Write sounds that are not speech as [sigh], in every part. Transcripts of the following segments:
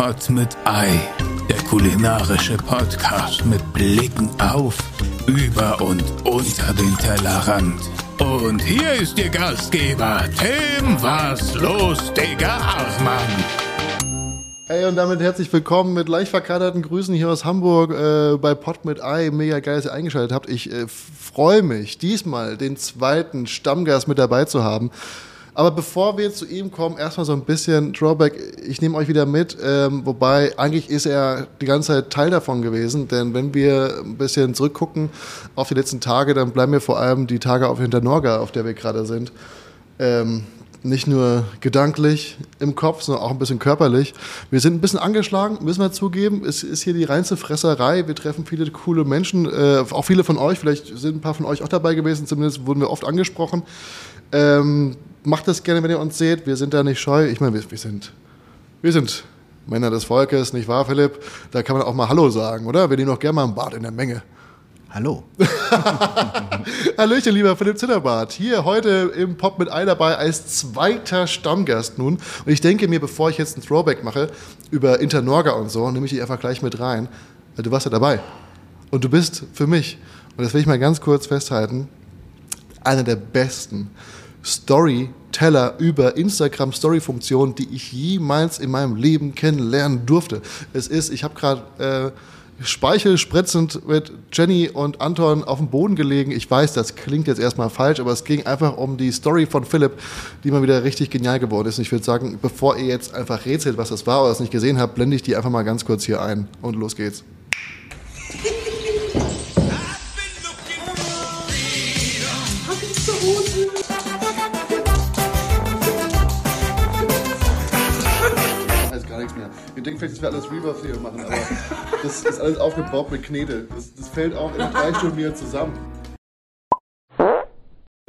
Pot mit Ei, der kulinarische Podcast mit Blicken auf, über und unter den Tellerrand. Und hier ist Ihr Gastgeber, Tim Was los, Digga Achmann. Hey, und damit herzlich willkommen mit leicht verkaterten Grüßen hier aus Hamburg äh, bei Pot mit Ei. Mega geil, dass ihr eingeschaltet habt. Ich äh, freue mich, diesmal den zweiten Stammgast mit dabei zu haben. Aber bevor wir zu ihm kommen, erstmal so ein bisschen Drawback. Ich nehme euch wieder mit, ähm, wobei eigentlich ist er die ganze Zeit Teil davon gewesen. Denn wenn wir ein bisschen zurückgucken auf die letzten Tage, dann bleiben mir vor allem die Tage auf Hinternorga, auf der wir gerade sind. Ähm, nicht nur gedanklich im Kopf, sondern auch ein bisschen körperlich. Wir sind ein bisschen angeschlagen, müssen wir zugeben. Es ist hier die reinste Fresserei. Wir treffen viele coole Menschen, äh, auch viele von euch. Vielleicht sind ein paar von euch auch dabei gewesen. Zumindest wurden wir oft angesprochen. Ähm, macht das gerne, wenn ihr uns seht. Wir sind da nicht scheu. Ich meine, wir, wir, sind, wir sind Männer des Volkes, nicht wahr, Philipp? Da kann man auch mal Hallo sagen, oder? Wir nehmen doch gerne mal ein Bad in der Menge. Hallo. [laughs] Hallöchen, lieber Philipp Zitterbart. Hier heute im Pop mit Ei dabei als zweiter Stammgast nun. Und ich denke mir, bevor ich jetzt ein Throwback mache über Internorga und so, nehme ich dich einfach gleich mit rein. Weil Du warst ja dabei. Und du bist für mich, und das will ich mal ganz kurz festhalten, einer der besten Storyteller über Instagram Story-Funktionen, die ich jemals in meinem Leben kennenlernen durfte. Es ist, ich habe gerade äh, speichelspritzend mit Jenny und Anton auf dem Boden gelegen. Ich weiß, das klingt jetzt erstmal falsch, aber es ging einfach um die Story von Philipp, die mal wieder richtig genial geworden ist. Und ich würde sagen, bevor ihr jetzt einfach rätselt, was das war oder es nicht gesehen habt, blende ich die einfach mal ganz kurz hier ein und los geht's. Denkt vielleicht, dass wir alles Reverb hier machen, aber das ist alles aufgebaut mit Knete. Das, das fällt auch in drei Stunden wieder zusammen.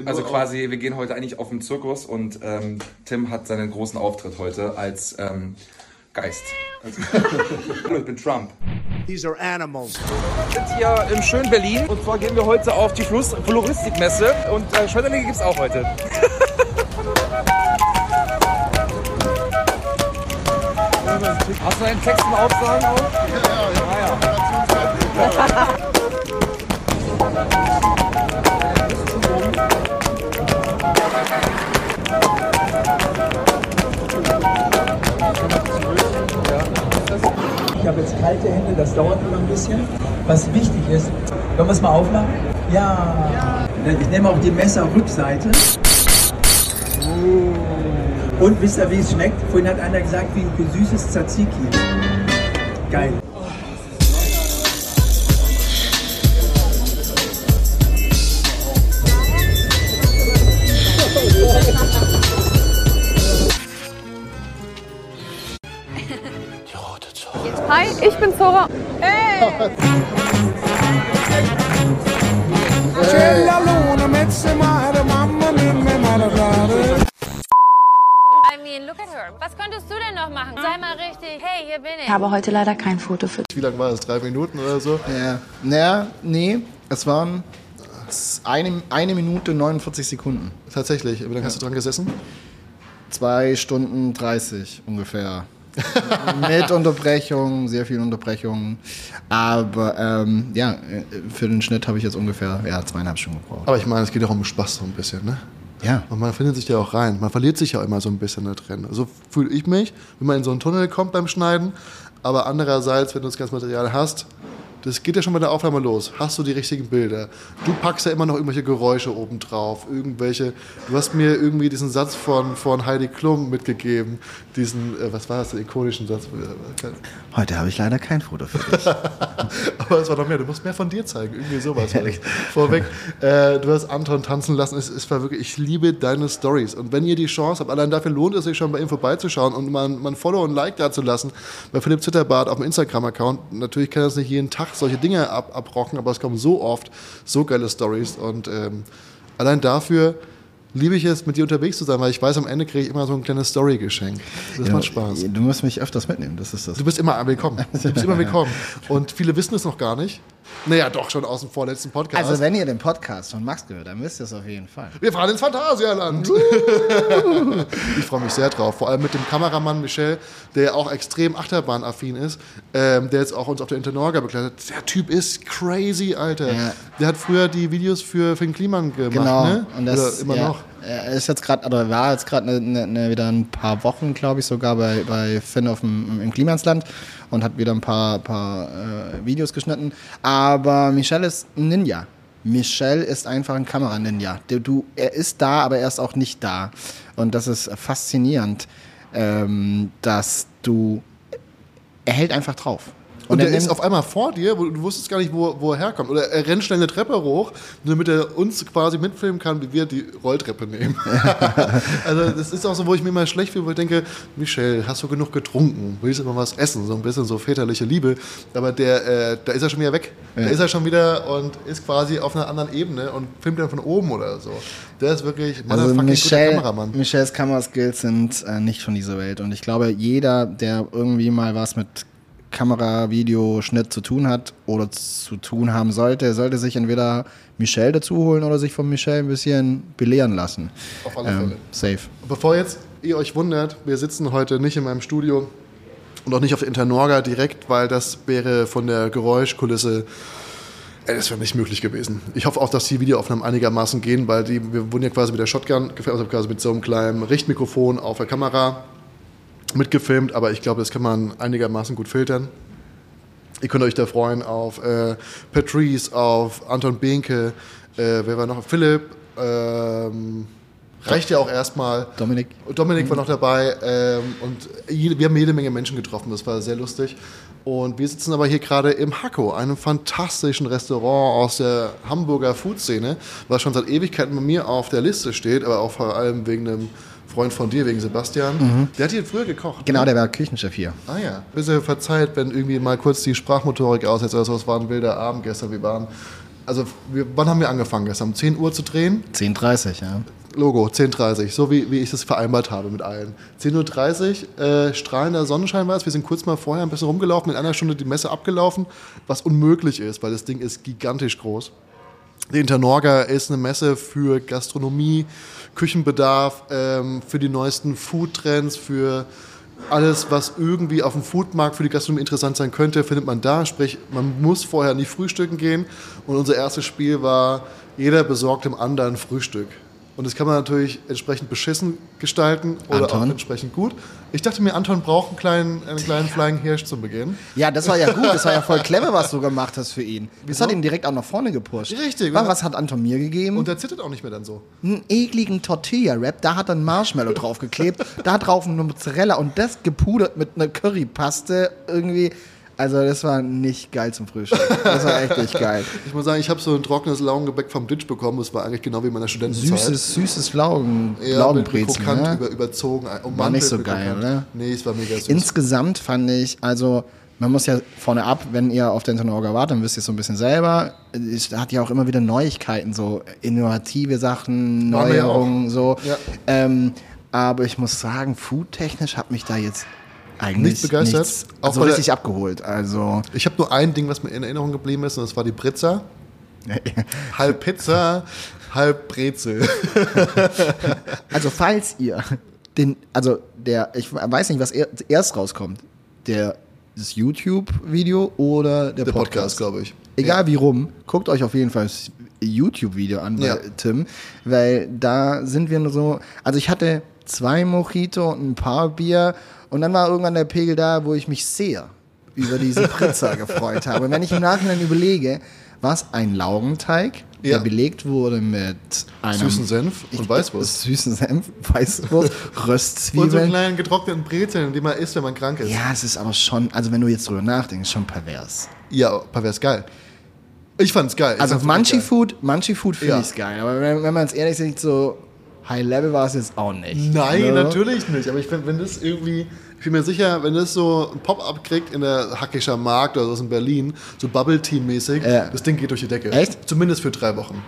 Also quasi, wir gehen heute eigentlich auf den Zirkus und ähm, Tim hat seinen großen Auftritt heute als ähm, Geist. Hallo, [laughs] ich bin Trump. These are animals. Wir sind hier im schönen Berlin und zwar gehen wir heute auf die Floristikmesse und äh, Schmetterlinge gibt's auch heute. [laughs] Hast du deinen Text mal aufsagen auch? Ja, ja. Ich habe jetzt kalte Hände, das dauert immer ein bisschen. Was wichtig ist, können wir es mal aufmachen? Ja. Ich nehme auch die Messerrückseite. Und wisst ihr, wie es schmeckt? Vorhin hat einer gesagt, wie ein süßes Tzatziki. Geil. Hi, ich bin Zora. [laughs] I Was könntest du denn noch machen? Sei mal richtig. Hey, hier bin ich. Ich habe heute leider kein Foto für Wie lang war das? Drei Minuten oder so? Ja, naja, nee, es waren eine, eine Minute 49 Sekunden. Tatsächlich. Wie lange hast du dran gesessen? Zwei Stunden 30 ungefähr. [laughs] Mit Unterbrechung, sehr viel Unterbrechung. Aber ähm, ja, für den Schnitt habe ich jetzt ungefähr ja, zweieinhalb Stunden gebraucht. Aber ich meine, es geht auch um Spaß so ein bisschen, ne? Ja. Und man findet sich da auch rein. Man verliert sich ja immer so ein bisschen da drin. So fühle ich mich, wenn man in so einen Tunnel kommt beim Schneiden. Aber andererseits, wenn du das ganze Material hast, das geht ja schon bei der Aufnahme los. Hast du die richtigen Bilder? Du packst ja immer noch irgendwelche Geräusche oben drauf. Irgendwelche. Du hast mir irgendwie diesen Satz von, von Heidi Klum mitgegeben. Diesen, äh, was war das, den ikonischen Satz? Heute habe ich leider kein Foto für dich. [laughs] Aber es war noch mehr. Du musst mehr von dir zeigen. Irgendwie sowas. [laughs] Vorweg. Äh, du hast Anton tanzen lassen. Es, es war wirklich, ich liebe deine Stories. Und wenn ihr die Chance habt, allein dafür lohnt es sich schon bei ihm vorbeizuschauen und mal, mal ein Follow und Like da zu lassen. Bei Philipp Zitterbart auf dem Instagram-Account. Natürlich kann das nicht jeden Tag solche Dinge ab, abrocken, aber es kommen so oft so geile Stories. Und ähm, allein dafür liebe ich es, mit dir unterwegs zu sein, weil ich weiß, am Ende kriege ich immer so ein kleines Story-Geschenk. Das macht Spaß. Du musst mich öfters mitnehmen, das ist das. Du bist immer willkommen. [laughs] Du bist immer willkommen. Und viele wissen es noch gar nicht. Naja, doch schon aus dem vorletzten Podcast. Also wenn ihr den Podcast von Max gehört, dann wisst ihr es auf jeden Fall. Wir fahren ins Phantasialand. [laughs] ich freue mich sehr drauf. Vor allem mit dem Kameramann Michel, der auch extrem achterbahnaffin ist, ähm, der jetzt auch uns auf der Internorga begleitet. Der Typ ist crazy, Alter. Ja. Der hat früher die Videos für Finn Kliman gemacht, Genau. ne? Und das Oder immer ja, noch. Er ist jetzt gerade, oder war jetzt gerade ne, ne, ne, wieder ein paar Wochen, glaube ich, sogar bei, bei Finn auf dem, im Klimansland und hat wieder ein paar, paar äh, Videos geschnitten. Aber Michel ist ein Ninja. Michel ist einfach ein Kameraninja. Der- Du, er ist da, aber er ist auch nicht da. Und das ist faszinierend, ähm, dass du. Er hält einfach drauf. Und er der ist auf einmal vor dir, wo du wusstest gar nicht, wo, wo er herkommt. Oder er rennt schnell eine Treppe hoch, damit er uns quasi mitfilmen kann, wie wir die Rolltreppe nehmen. [laughs] also das ist auch so, wo ich mir immer schlecht fühle, wo ich denke, Michel, hast du genug getrunken? Willst du mal was essen? So ein bisschen so väterliche Liebe. Aber der, äh, da ist er schon wieder weg. Da ist er schon wieder und ist quasi auf einer anderen Ebene und filmt dann von oben oder so. Der ist wirklich Also Michelle, Kameramann. Michelles Kameraskills sind äh, nicht von dieser Welt. Und ich glaube, jeder, der irgendwie mal was mit Kamera, Video, Schnitt zu tun hat oder zu tun haben sollte, sollte sich entweder Michelle dazu holen oder sich von Michelle ein bisschen belehren lassen. Auf alle Fälle. Safe. Bevor jetzt ihr euch wundert, wir sitzen heute nicht in meinem Studio und auch nicht auf der Internorga direkt, weil das wäre von der Geräuschkulisse, das wäre nicht möglich gewesen. Ich hoffe auch, dass die Videoaufnahmen einigermaßen gehen, weil die, wir wurden ja quasi mit der Shotgun, also quasi mit so einem kleinen Richtmikrofon auf der Kamera mitgefilmt, aber ich glaube, das kann man einigermaßen gut filtern. Ihr könnt euch da freuen auf äh, Patrice, auf Anton Behnke, äh, wer war noch? Philipp, ähm, reicht ja auch erstmal. Dominik. Dominik war noch dabei ähm, und wir haben jede Menge Menschen getroffen, das war sehr lustig. Und wir sitzen aber hier gerade im Hacko, einem fantastischen Restaurant aus der Hamburger Food-Szene, was schon seit Ewigkeiten bei mir auf der Liste steht, aber auch vor allem wegen einem Freund von dir, wegen Sebastian. Der hat hier früher gekocht. Genau, ne? der war Küchenchef hier. Ah ja. Bitte verzeiht, wenn irgendwie mal kurz die Sprachmotorik aussetzt. Also es war ein wilder Abend gestern. Wir waren. Also, wir, wann haben wir angefangen gestern? Um 10 Uhr zu drehen? 10.30 ja. Logo, 10.30 so wie, wie ich das vereinbart habe mit allen. 10.30 Uhr, äh, strahlender Sonnenschein war es. Wir sind kurz mal vorher ein bisschen rumgelaufen, in einer Stunde die Messe abgelaufen, was unmöglich ist, weil das Ding ist gigantisch groß. Die Internorga ist eine Messe für Gastronomie, Küchenbedarf, ähm, für die neuesten Foodtrends, für alles, was irgendwie auf dem Foodmarkt für die Gastronomie interessant sein könnte, findet man da. Sprich, man muss vorher nicht frühstücken gehen. Und unser erstes Spiel war, jeder besorgt dem anderen Frühstück. Und das kann man natürlich entsprechend beschissen gestalten oder auch Anton? entsprechend gut. Ich dachte mir, Anton braucht einen kleinen, einen kleinen Flying Hirsch zum Beginn. Ja, das war ja gut, das war ja voll [laughs] clever, was du gemacht hast für ihn. Das Wieso? hat ihn direkt auch nach vorne gepusht. Richtig. Was, was hat Anton mir gegeben? Und der zittert auch nicht mehr dann so. einen ekligen Tortilla-Wrap, da hat er ein Marshmallow [laughs] draufgeklebt, da drauf eine Mozzarella und das gepudert mit einer Currypaste irgendwie. Also das war nicht geil zum Frühstück. Das war echt nicht geil. [laughs] Ich muss sagen, ich habe so ein trockenes Laugengebäck vom Ditch bekommen. Das war eigentlich genau wie in meiner Studentenzeit. Süßes, süßes Laugen, ja, Laugenbrezel. krokant Ne? über, überzogen. ummantelt War nicht so geil, krokant. oder? Nee, es war mega süß. Insgesamt fand ich, also man muss ja vorne ab, wenn ihr auf der Internorga wart, dann wisst ihr so ein bisschen selber. Es hat ja auch immer wieder Neuigkeiten, so innovative Sachen, ja Neuerungen, so. Ja. Ähm, aber ich muss sagen, foodtechnisch hat mich da jetzt eigentlich Nicht begeistert? nichts Auch also bei der- richtig abgeholt. Also ich habe nur ein Ding, was mir in Erinnerung geblieben ist, und das war die Britzer. [laughs] halb Pizza, halb Brezel. [laughs] Also falls ihr den, also der, ich weiß nicht, was er, erst rauskommt, der das YouTube-Video oder der, Der Podcast, Podcast, glaube ich. Egal wie rum, guckt euch auf jeden Fall das YouTube-Video an Ja. Tim, weil da sind wir nur so, also ich hatte zwei Mojito und ein paar Bier und dann war irgendwann der Pegel da, wo ich mich sehr über diese Pizza [laughs] gefreut habe. Und wenn ich im Nachhinein überlege, war es ein Laugenteig, Ja. der belegt wurde mit einem Süßen Senf und Weißwurst. Süßen Senf, [laughs] Weißwurst, Und so Röstzwiebeln. kleinen getrockneten Brezeln, die man isst, wenn man krank ist. ja, es ist aber schon, also wenn du jetzt drüber nachdenkst, schon pervers. Ja, pervers geil. Ich fand's geil. Ich Also geil. Food, Munchie Food finde Ja. ich's geil, aber wenn, wenn man es ehrlich sieht, so High Level war es jetzt auch nicht. Nein, Ne? natürlich nicht. Aber ich finde, wenn das irgendwie, ich bin mir sicher, wenn das so ein Pop-up kriegt in der Hackischer Markt oder so in Berlin, so Bubble Tea-mäßig, Ja. das Ding geht durch die Decke. Echt? Zumindest für drei Wochen.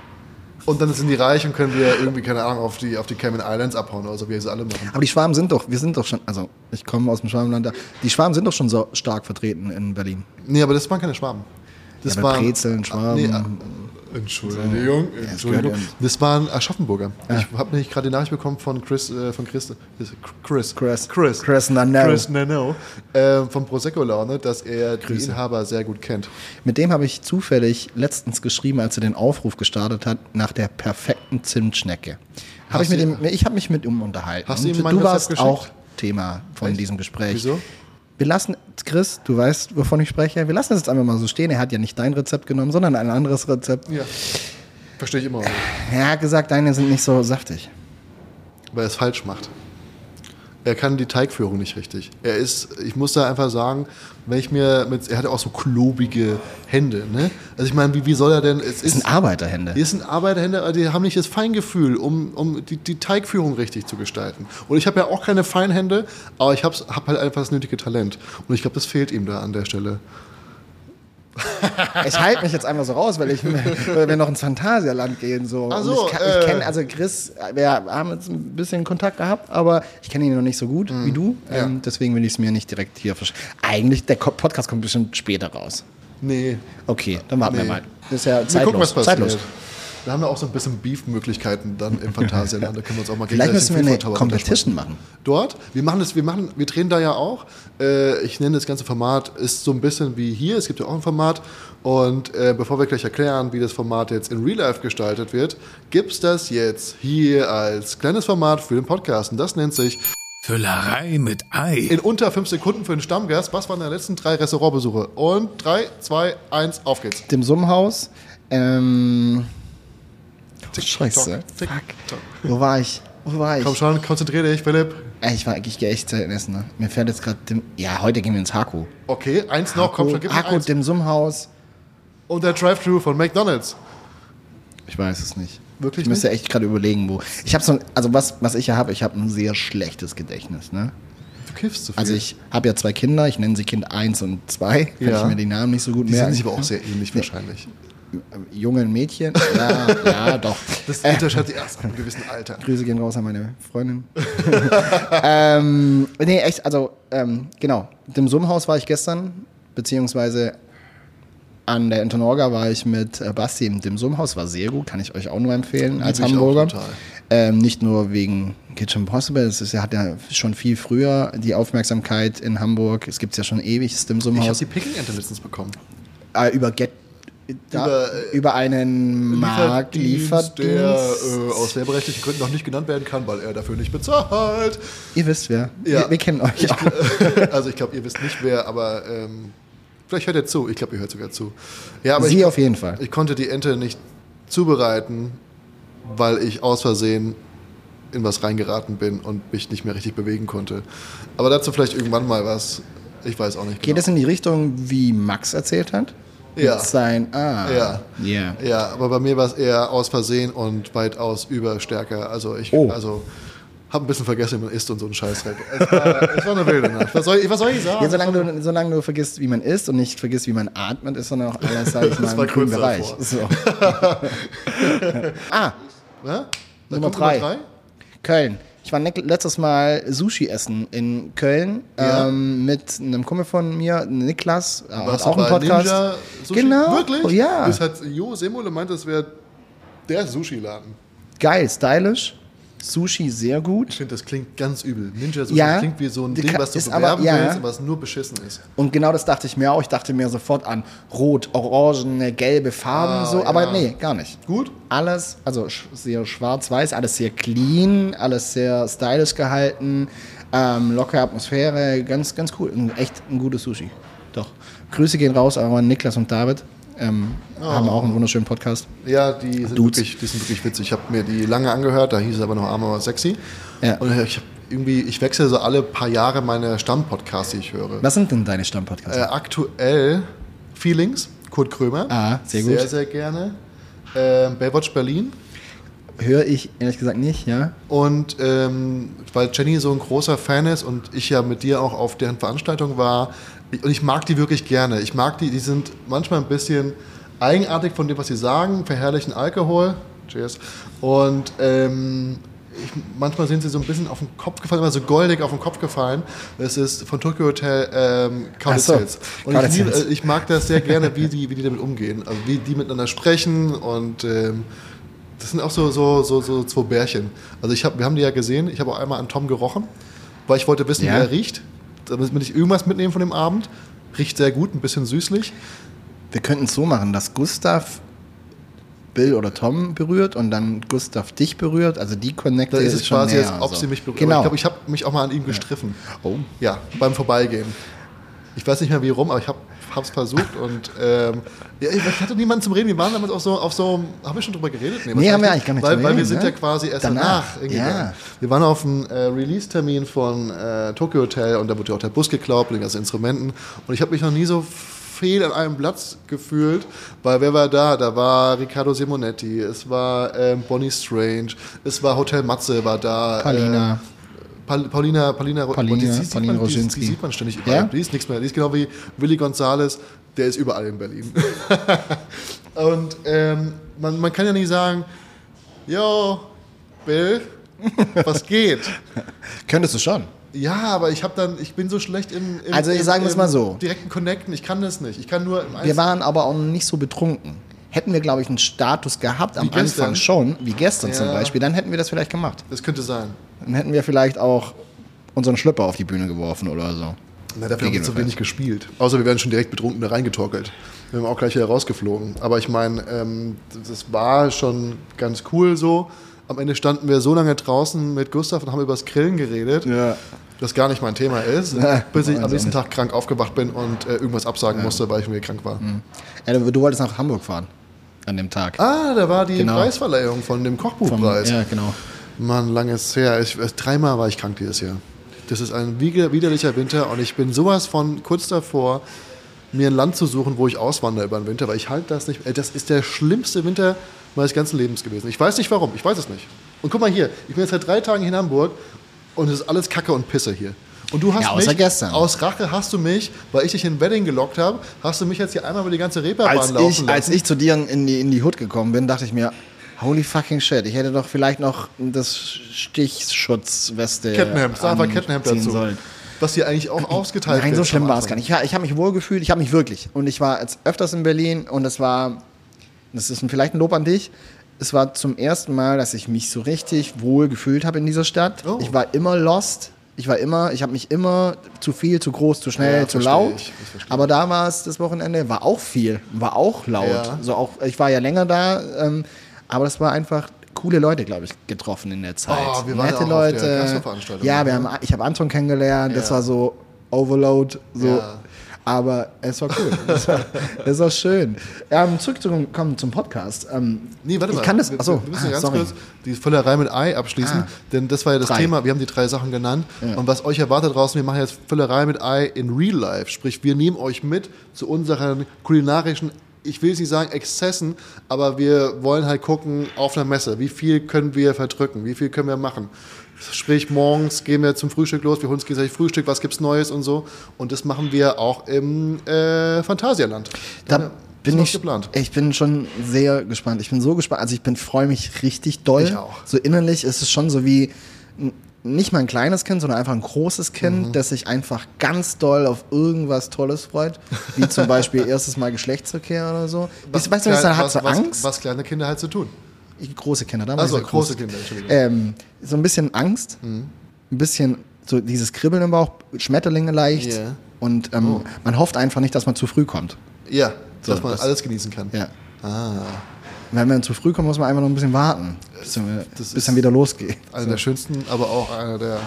Und dann sind die reich und können wir irgendwie, keine Ahnung, auf die, auf die Cayman Islands abhauen oder so, wie sie alle machen. Aber die Schwaben sind doch, wir sind doch schon, also ich komme aus dem Schwabenland, da, die Schwaben sind doch schon so stark vertreten in Berlin. Nee, aber das waren keine Schwaben. Das Ja, waren Brezeln, Schwaben. Nee, äh, Entschuldigung, Entschuldigung. Das waren Aschaffenburger. Ich habe nämlich gerade die Nachricht bekommen von Chris, äh, von Chris, Chris, Chris. Chris, Chris Nano. Chris Nano, äh, vom Prosecco Laune, dass er die Grüße. Inhaber sehr gut kennt. Mit dem habe ich zufällig letztens geschrieben, als er den Aufruf gestartet hat, nach der perfekten Zimtschnecke. Hab ich mit du- ihm, ich habe mich mit ihm unterhalten. Hast du ihm du warst auch Thema von Echt? diesem Gespräch. Wieso? Wir lassen, Chris, du weißt, wovon ich spreche, wir lassen es jetzt einfach mal so stehen. Er hat ja nicht dein Rezept genommen, sondern ein anderes Rezept. Ja. Verstehe ich immer Er hat gesagt, deine sind nicht so saftig. weil er es falsch macht. Er kann die Teigführung nicht richtig. Er ist, ich muss da einfach sagen, wenn ich mir mit, er hat auch so klobige Hände, ne? Also ich meine, wie, wie soll er denn, es Das ist, sind Arbeiterhände. Die sind Arbeiterhände, aber die haben nicht das Feingefühl, um, um die, die Teigführung richtig zu gestalten. Und ich habe ja auch keine Feinhände, aber ich habe hab halt einfach das nötige Talent. Und ich glaube, das fehlt ihm da an der Stelle. [laughs] Ich halte mich jetzt einfach so raus, weil, ich, weil wir noch ins Phantasialand gehen. So. So, ich, äh. ich kenne, also Chris, wir haben jetzt ein bisschen Kontakt gehabt, aber ich kenne ihn noch nicht so gut wie du. Ähm, deswegen will ich es mir nicht direkt hier versch Eigentlich, der Podcast kommt bestimmt später raus. Nee. Okay, dann warten wir Nee. mal. Das ist ja Wir zeitlos. gucken, was passiert. zeitlos. Da haben wir auch so ein bisschen Beef-Möglichkeiten dann im Phantasialand. [laughs] Da können wir uns auch mal Vielleicht müssen wir eine Competition machen. Dort, wir machen das, wir machen, wir drehen da ja auch. Äh, ich nenne das ganze Format ist so ein bisschen wie hier. Es gibt ja auch ein Format. Und äh, bevor wir gleich erklären, wie das Format jetzt in Real Life gestaltet wird, gibt's das jetzt hier als kleines Format für den Podcast. Und das nennt sich Füllerei mit Ei. in unter fünf Sekunden für den Stammgast. Was waren deine letzten drei Restaurantbesuche? Und drei, zwei, eins, auf geht's. Dem Summhaus. Ähm, Scheiße. Tock, tick, tock. Wo war ich? Wo war ich? Komm schon, konzentrier dich, Philipp. Ich, war, ich gehe echt selten essen. Ne? Mir fällt jetzt gerade dem. Ja, heute gehen wir ins Haku. Okay, eins noch, komm schon, gib mir Haku, eins. dem Summhaus. Und der Drive-Thru von McDonalds. Ich weiß es nicht. Wirklich Ich müsste echt gerade überlegen, wo. Ich habe so, ein- also was, was ich ja habe, ich habe ein sehr schlechtes Gedächtnis. Ne? Du kiffst zu viel. Also ich habe ja zwei Kinder, ich nenne sie Kind 1 und 2, kann Ja. ich mir die Namen nicht so gut die sind merken. sich aber auch sehr ähnlich wahrscheinlich. Junge und Mädchen, [laughs] ja, ja, doch. Das unterscheidet sich erst ab einem gewissen Alter. Grüße gehen raus an meine Freundin. [laughs] ähm, nee, echt, also, ähm, genau. Dem Summhaus war ich gestern, beziehungsweise an der Internorga war ich mit äh, Basti im Dim Sum Haus, war sehr gut, kann ich euch auch nur empfehlen als ich auch Hamburger. total. Ähm, nicht nur wegen Kitchen Possible, es ist, hat ja schon viel früher die Aufmerksamkeit in Hamburg. Es gibt es ja schon ewig, das Dim Sum Ich habe die Picking-Ente letztens bekommen. Äh, über Get. Da, Über, über, äh, einen Markt, Lieferdienst. der äh, aus werberechtlichen Gründen noch nicht genannt werden kann, weil er dafür nicht bezahlt. Ihr wisst wer. Ja. Wir, wir kennen euch Ich, auch. [laughs] also ich glaube, ihr wisst nicht wer, aber ähm, vielleicht hört ihr zu. Ich glaube, ihr hört sogar zu. Ja, aber Sie ich, auf jeden Fall. ich konnte die Ente nicht zubereiten, weil ich aus Versehen in was reingeraten bin und mich nicht mehr richtig bewegen konnte. Aber dazu vielleicht irgendwann mal was. Ich weiß auch nicht genau. Geht es in die Richtung, wie Max erzählt hat? Ja. Mit Sein, ah. Ja. Yeah. Ja, aber bei mir war es eher aus Versehen und weitaus überstärker. Also ich Oh. also, habe ein bisschen vergessen, wie man isst und so ein Scheißdreck. Es war, es war eine wilde Nacht. Was soll ich, was soll ich sagen? Ja, solange du, solange du vergisst, wie man isst und nicht vergisst, wie man atmet, ist dann auch alles, sag [laughs] ich mal, war im grünen Bereich. So. [laughs] ah, Ja? Nummer kommt drei. Köln. Ich war letztes Mal Sushi essen in Köln Ja. ähm, mit einem Kumpel von mir, Niklas, äh, hat auch einen Podcast. Ninja Sushi? Genau. Wirklich? Oh, ja. Das hat Jo Semole meint, das wäre der Sushi-Laden. Geil, stylisch. Sushi sehr Ich gut. finde, das klingt ganz übel. Ninja Sushi Ja. klingt wie so ein Ding, was du ist aber- bewerben ja. willst, was nur beschissen ist. Und genau das dachte ich mir auch. Ich dachte mir sofort an rot, orangene, gelbe Farben, Ah, so. Aber ja. nee, gar nicht. Gut? Alles, also sehr schwarz-weiß, alles sehr clean, alles sehr stylisch gehalten, ähm, lockere Atmosphäre, ganz, ganz cool. Echt ein gutes Sushi. Doch. Grüße gehen raus an Niklas und David. Ähm, Haben auch einen wunderschönen Podcast. Ja, die sind, Dudes. wirklich, die sind wirklich witzig. Ich habe mir die lange angehört, da hieß es aber noch arm, aber sexy. Ja. Und ich habe irgendwie, ich wechsle so alle paar Jahre meine Stammpodcasts, die ich höre. Was sind denn deine Stammpodcasts? Äh, aktuell Feelings, Kurt Krömer. Ah, sehr gut. Sehr, sehr gerne. Ähm, Baywatch Berlin. Höre ich ehrlich gesagt nicht, ja. Und ähm, weil Jenny so ein großer Fan ist und ich ja mit dir auch auf deren Veranstaltung war, und ich mag die wirklich gerne. Ich mag die, die sind manchmal ein bisschen eigenartig von dem, was sie sagen, verherrlichen Alkohol. Cheers. Und ähm, ich, manchmal sind sie so ein bisschen auf den Kopf gefallen, immer so goldig auf den Kopf gefallen. Es ist von Tokyo Hotel ähm, Ach so. Und ich, äh, ich mag das sehr gerne, wie die, wie die damit umgehen. Also wie die miteinander sprechen und ähm, das sind auch so, so, so, so zwei Bärchen. Also ich hab, wir haben die ja gesehen, ich habe auch einmal an Tom gerochen, weil ich wollte wissen, Ja. wie er riecht. Damit ich irgendwas mitnehmen von dem Abend. Riecht sehr gut, ein bisschen süßlich. Wir könnten es so machen, dass Gustav Bill oder Tom berührt und dann Gustav dich berührt. Also die Connecte Da ist es quasi, näher, als ob so. sie mich berühren. Genau. Ich glaube, ich habe mich auch mal an ihm gestriffen. Oh. Ja, beim Vorbeigehen. Ich weiß nicht mehr wie rum, aber ich habe es versucht und ähm, ja, ich hatte niemanden zum Reden. Wir waren damals auch so auf so, haben wir schon drüber geredet? Nee, wahrscheinlich haben wir eigentlich gar nicht Weil, drüber weil wir sind ne? ja quasi erst Danach, danach, ja. Wir waren auf dem äh, Release-Termin von äh, Tokyo Hotel und da wurde ja auch der Bus geklaut mit den ganzen Instrumenten und ich habe mich noch nie so fehl an einem Platz gefühlt, weil wer war da? Da war Riccardo Simonetti, es war ähm, Bonnie Strange, es war Hotel Matze war da. Paulina. Äh, Paulina, Paulina, Paulina, die, sieht Paulina man, die, die sieht man ständig überall. Ja? Die ist nichts mehr. Die ist genau wie Willy Gonzales, der ist überall in Berlin. [laughs] Und ähm, man, man kann ja nicht sagen, yo, Bill, was geht? [laughs] Könntest du schon. Ja, aber ich habe dann, ich bin so schlecht im, im Also, im, sagen es im mal so. direkten Connecten. Ich kann das nicht. Ich kann nur im Wir waren aber auch nicht so betrunken. Hätten wir, glaube ich, einen Status gehabt am Wie gestern. Anfang schon, wie gestern zum Ja. Beispiel, dann hätten wir das vielleicht gemacht. Das könnte sein. Dann hätten wir vielleicht auch unseren Schlüpper auf die Bühne geworfen oder so. Na, dafür haben wir zu wenig gespielt. Außer wir werden schon direkt betrunken da reingetorkelt. Wir sind auch gleich wieder rausgeflogen. Aber ich meine, ähm, das war schon ganz cool so. Am Ende standen wir so lange draußen mit Gustav und haben über das Grillen geredet, Ja. das gar nicht mein Thema ist, [laughs] Ja, bis ich am nächsten. Tag krank aufgewacht bin und äh, irgendwas absagen musste, weil ich mir krank war. Ja, du, du wolltest nach Hamburg fahren an dem Tag. Ah, da war die Genau. Preisverleihung von dem Vom- Kochbuchpreis. ja, genau. Mann, langes her. Ich, äh, dreimal war ich krank dieses Jahr. Das ist ein wider- widerlicher Winter und ich bin sowas von kurz davor, mir ein Land zu suchen, wo ich auswandere über den Winter, weil ich halte das nicht. Ey, das ist der schlimmste Winter meines ganzen Lebens gewesen. Ich weiß nicht warum, ich weiß es nicht. Und guck mal hier, ich bin jetzt seit drei Tagen hier in Hamburg und es ist alles Kacke und Pisse hier. Und du hast Ja, außer mich, gestern. aus Rache hast du mich, weil ich dich in Wedding gelockt habe, hast du mich jetzt hier einmal über die ganze Reeperbahn Als laufen ich, lassen. als ich zu dir in die, in die Hut gekommen bin, dachte ich mir, holy fucking shit, ich hätte doch vielleicht noch das Stichschutzweste Kettenhemd, sag einfach Kettenhemd dazu. sollen. Was hier eigentlich auch ausgeteilt Nein, wird. so schlimm war es gar nicht. Ich, ich habe mich wohl gefühlt, ich habe mich wirklich. Und ich war jetzt öfters in Berlin und es war, das ist vielleicht ein Lob an dich, es war zum ersten Mal, dass ich mich so richtig wohl gefühlt habe in dieser Stadt. Oh. Ich war immer lost. Ich war immer, ich habe mich immer zu viel, zu groß, zu schnell, Ja, zu laut. ich, das verstehe Aber da war es das Wochenende, war auch viel, war auch laut. Ja. So auch, ich war ja länger da, ähm, aber das war einfach coole Leute, glaube ich, getroffen in der Zeit. Oh, wir waren Nette Leute. Ja, wir ne? haben, ich habe Anton kennengelernt. Das Ja. war so Overload, so. Ja. Aber es war cool. Es war, es war schön. Ähm, zurückzukommen zum Podcast. Ähm, Nee, warte ich mal. kann das. Wir- Achso, wir müssen ah, ganz sorry. kurz die Füllerei mit Ei abschließen, Ah. denn das war ja das Drei. Thema. Wir haben die drei Sachen genannt. Und was euch erwartet draußen, wir machen jetzt Füllerei mit Ei in Real Life. Sprich, wir nehmen euch mit zu unseren kulinarischen, ich will jetzt nicht sagen Exzessen, aber wir wollen halt gucken auf einer Messe, wie viel können wir verdrücken, wie viel können wir machen. Sprich, morgens gehen wir zum Frühstück los, wir holen uns gegenseitig Frühstück, was gibt's Neues und so. Und das machen wir auch im äh, Phantasialand. Da Ja, bin ist was ich, geplant. ich bin schon sehr gespannt. Ich bin so gespannt. Also ich bin freue mich richtig doll. Ich auch. So innerlich ist es schon so wie nicht mal ein kleines Kind, sondern einfach ein großes Kind, Mhm. das sich einfach ganz doll auf irgendwas Tolles freut. Wie zum [laughs] Beispiel erstes Mal Geschlechtsverkehr oder so. weißt du, weißt du, was er hat so was, Angst? Was kleine Kinder halt so tun. Große Kinder, da war Also große groß. Kinder, Entschuldigung. Ähm, so ein bisschen Angst, Mhm. ein bisschen so dieses Kribbeln im Bauch, Schmetterlinge leicht. Oh. Und ähm, man hofft einfach nicht, dass man zu früh kommt. ja, So, dass man das- alles genießen kann. Ja. Ah, Wenn man zu früh kommt, muss man einfach noch ein bisschen warten, bis, Das bis dann wieder losgeht. eine der schönsten, aber auch eine der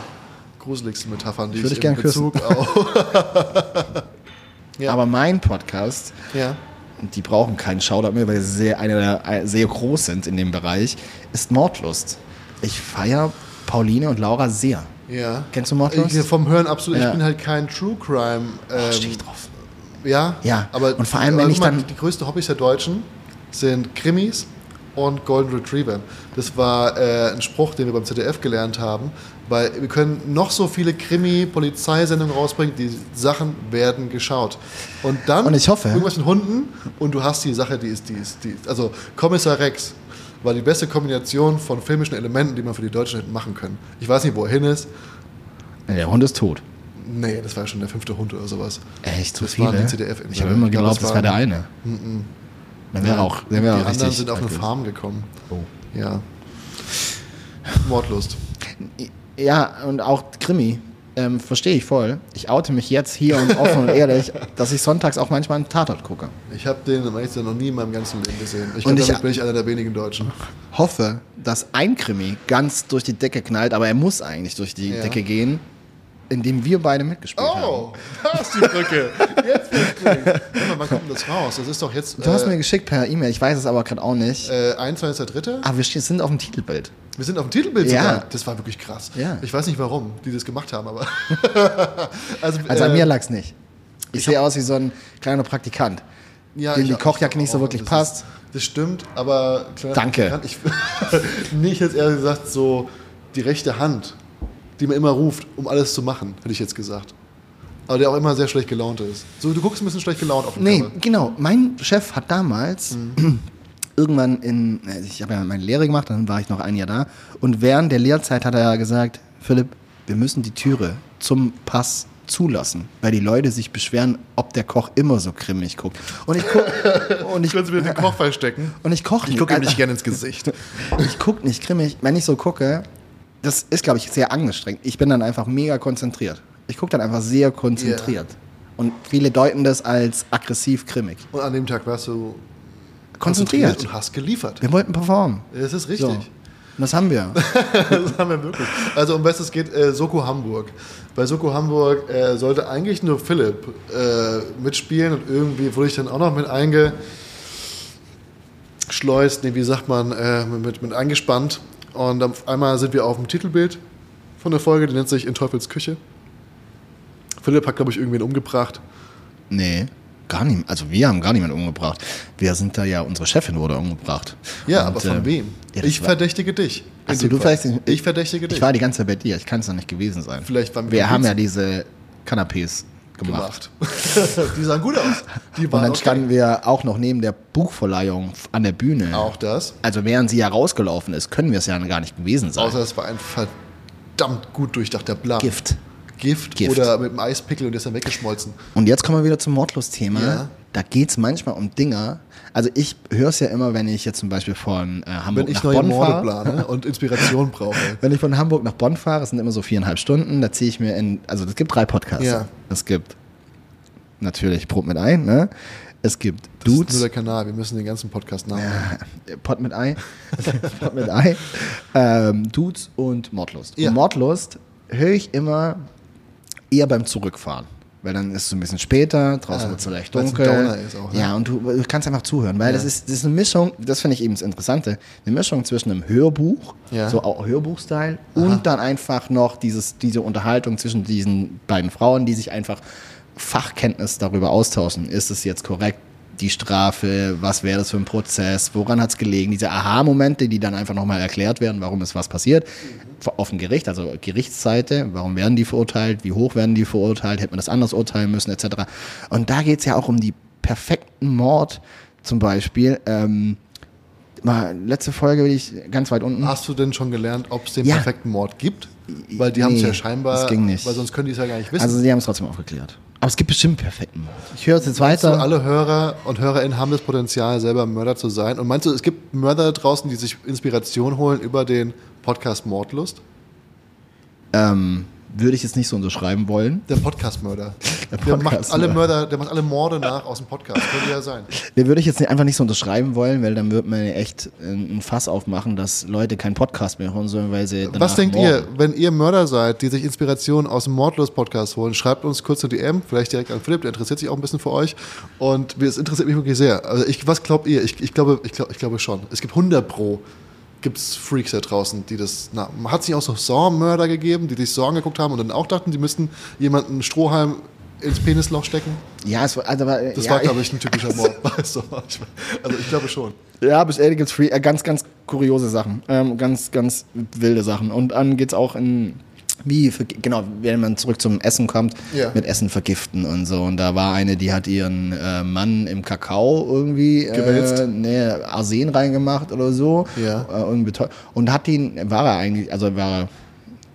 gruseligsten Metaphern, die Ich ich, in gern küssen. Bezug auf. [laughs] [laughs] Ja. Aber mein Podcast, ja. Die brauchen keinen Shoutout mehr, weil sie sehr, eine äh, sehr groß sind in dem Bereich, ist Mordlust. Ich feiere Pauline und Laura sehr. Ja. Kennst du Mordlust? Ich, vom Hören absolut. Ja. Ich bin halt kein True Crime. Ähm, Stehe ich drauf. Ja, Ja, aber und vor allem, wenn ich dann- Die größten Hobbys der Deutschen sind Krimis und Golden Retriever. Das war äh, ein Spruch, den wir beim ZDF gelernt haben, weil wir können noch so viele Krimi-Polizeisendungen rausbringen, die Sachen werden geschaut. Und dann Und ich hoffe- irgendwas mit Hunden und du hast die Sache, die ist, die ist, die ist. Also Kommissar Rex war die beste Kombination von filmischen Elementen, die man für die Deutschen hätten machen können. Ich weiß nicht, wo er hin ist. Der Hund ist tot. Nee, das war schon der fünfte Hund oder sowas. Echt, so Das viele? die CDF ich habe immer geglaubt, das wäre der eine. Der wäre auch, der wäre Die auch anderen sind auf eine. Farm gekommen. Oh. Ja. Mordlust. Ja, und auch Krimi. Ähm, Verstehe ich voll. Ich oute mich jetzt hier und offen und ehrlich, [laughs] dass ich sonntags auch manchmal einen Tatort gucke. Ich habe den, zu sein, noch nie in meinem ganzen Leben gesehen. Ich Und glaube, ich- damit bin ich einer der wenigen Deutschen. Hoffe, dass ein Krimi ganz durch die Decke knallt, aber er muss eigentlich durch die Ja. Decke gehen, in dem wir beide mitgespielt haben. Oh, da ist die Brücke. Jetzt ich. Warte mal, wann kommt das raus? Das ist doch jetzt Du hast äh, mir geschickt per E-Mail, ich weiß es aber gerade auch nicht. äh, 21.3. Ah, wir sind auf dem Titelbild. Wir sind auf dem Titelbild Ja. sogar. Das war wirklich krass. Ja. Ich weiß nicht, warum die das gemacht haben, aber. [laughs] also Also an äh, mir lag es nicht. Ich sehe aus wie so ein kleiner Praktikant. ja, dem ich- die ich Kochjacke nicht so auch, wirklich das passt. Ist, das stimmt, aber Danke. Praktikant, Ich, [laughs] nicht jetzt ehrlich gesagt so die rechte Hand, die man immer ruft, um alles zu machen, hätte ich jetzt gesagt. Aber der auch immer sehr schlecht gelaunt ist. So, du guckst ein bisschen schlecht gelaunt auf den Nee, Cover. genau. Mein Chef hat damals [clears throat] irgendwann in, ich habe ja meine Lehre gemacht, dann war ich noch ein Jahr da. Und während der Lehrzeit hat er ja gesagt, Philipp, wir müssen die Türe zum Pass zulassen, weil die Leute sich beschweren, ob der Koch immer so grimmig guckt. Und ich guck, [laughs] und ich, Können Sie mir den Koch verstecken? und ich koche Ich gucke ihm nicht [laughs] gerne ins Gesicht. Ich gucke nicht grimmig. Wenn ich so gucke, das ist, glaube ich, sehr angestrengt. Ich bin dann einfach mega konzentriert. Ich gucke dann einfach sehr konzentriert. Und viele deuten das als aggressiv grimmig. Und an dem Tag warst du Konzentriert. und hast geliefert. Wir wollten performen. Das ist richtig. So. Und das haben wir. [laughs] Das haben wir wirklich. Also um was es geht, äh, Soko Hamburg. Bei Soko Hamburg äh, sollte eigentlich nur Philipp äh, mitspielen und irgendwie wurde ich dann auch noch mit eingeschleust, nee, wie sagt man, äh, mit, mit eingespannt. Und auf einmal sind wir auf dem Titelbild von der Folge, die nennt sich In Teufels Küche. Philipp hat, glaube ich, irgendwen umgebracht. Nee, gar nicht. Also wir haben gar niemanden umgebracht. Wir sind da ja, unsere Chefin wurde umgebracht. Ja, Und, aber von äh, wem? ja, ich war- verdächtige dich. Dem du vielleicht Ich verdächtige dich. Ich war die ganze Zeit bei dir. Ich kann es doch nicht gewesen sein. Vielleicht waren wir wir haben ja diese Canapés gemacht. gemacht. [laughs] die sahen gut aus. Und dann okay. standen wir auch noch neben der Buchverleihung an der Bühne. Auch das. Also während sie ja rausgelaufen ist, können wir es ja gar nicht gewesen sein. Außer es war ein verdammt gut durchdachter Plan. Gift. Gift, Gift. oder mit einem Eispickel und ist dann weggeschmolzen. Und jetzt kommen wir wieder zum Mordlust-Thema. Ja. Da geht es manchmal um Dinger. Also ich höre es ja immer, wenn ich jetzt zum Beispiel von äh, Hamburg Wenn ich nach neue Bonn fahre. plane und Inspiration [laughs] brauche. Wenn ich von Hamburg nach Bonn fahre, es sind immer so viereinhalb Stunden, da ziehe ich mir in, also es gibt drei Podcasts. Ja. Es gibt natürlich Brot mit Ei, ne? Es gibt Das ist nur Dudes, der Kanal, wir müssen den ganzen Podcast [laughs] namen. Pot mit Ei, [laughs] Pot mit Ei, ähm, Dudes und Mordlust. Ja. Und Mordlust höre ich immer eher beim Zurückfahren. Weil dann ist es ein bisschen später, draußen Ah, wird es leicht weil's ein dunkel. Auch, ne? Ja, und du, du kannst einfach zuhören, weil das, ist, das ist eine Mischung, das finde ich eben das Interessante, eine Mischung zwischen einem Hörbuch, Ja. so auch Hörbuchstyle, und dann einfach noch dieses, diese Unterhaltung zwischen diesen beiden Frauen, die sich einfach Fachkenntnis darüber austauschen. Ist es jetzt korrekt? Die Strafe, was wäre das für ein Prozess, woran hat es gelegen, diese Aha-Momente, die dann einfach nochmal erklärt werden, warum ist was passiert, auf dem Gericht, also Gerichtsseite, warum werden die verurteilt, wie hoch werden die verurteilt, hätte man das anders urteilen müssen, etc. Und da geht es ja auch um die perfekten Mord, zum Beispiel. Ähm, letzte Folge bin ich ganz weit unten. Hast du denn schon gelernt, ob es den Ja. perfekten Mord gibt? Weil die haben es Nee, ja scheinbar, das ging nicht. weil sonst können die es ja gar nicht wissen. Also sie haben es trotzdem aufgeklärt. Aber es gibt bestimmt einen perfekten Mord. Ich höre es jetzt Meinst du, weiter. alle Hörer und Hörerinnen haben das Potenzial, selber Mörder zu sein? Und meinst du, es gibt Mörder draußen, die sich Inspiration holen über den Podcast Mordlust? Ähm, würde ich jetzt nicht so unterschreiben wollen. Der Podcast-Mörder. Der, Der macht alle. Mörder, der macht alle Morde nach aus dem Podcast. Könnte ja sein. Den würde ich jetzt einfach nicht so unterschreiben wollen, weil dann würde man echt ein Fass aufmachen, dass Leute keinen Podcast mehr hören sollen, weil sie danach Was denkt morden. ihr, wenn ihr Mörder seid, die sich Inspiration aus dem Mordlos-Podcast holen? Schreibt uns kurz eine DM, vielleicht direkt an Philipp, der interessiert sich auch ein bisschen für euch. Und es interessiert mich wirklich sehr. Also ich, was glaubt ihr? Ich, ich, glaube, ich, glaube, ich glaube schon. Es gibt 100 Pro. Gibt es Freaks da draußen, die das. Na, hat es nicht auch so Saw-Mörder gegeben, die sich Saw angeguckt haben und dann auch dachten, die müssten jemanden Strohhalm ins Penisloch stecken? Ja, es war, also, Das ja, war, glaube ich, ein typischer Mord. [laughs] Ich- Also ich glaube schon. Ja, bis Ende gibt's free, äh, ganz, ganz kuriose Sachen. Ähm, ganz, ganz wilde Sachen. Und dann geht's auch in wie, genau, wenn man zurück zum Essen kommt, Ja. mit Essen vergiften und so. Und da war eine, die hat ihren äh, Mann im Kakao irgendwie Gewälzt? äh, nee, Arsen reingemacht oder so. Ja. Äh, und hat ihn, war er eigentlich, also war er,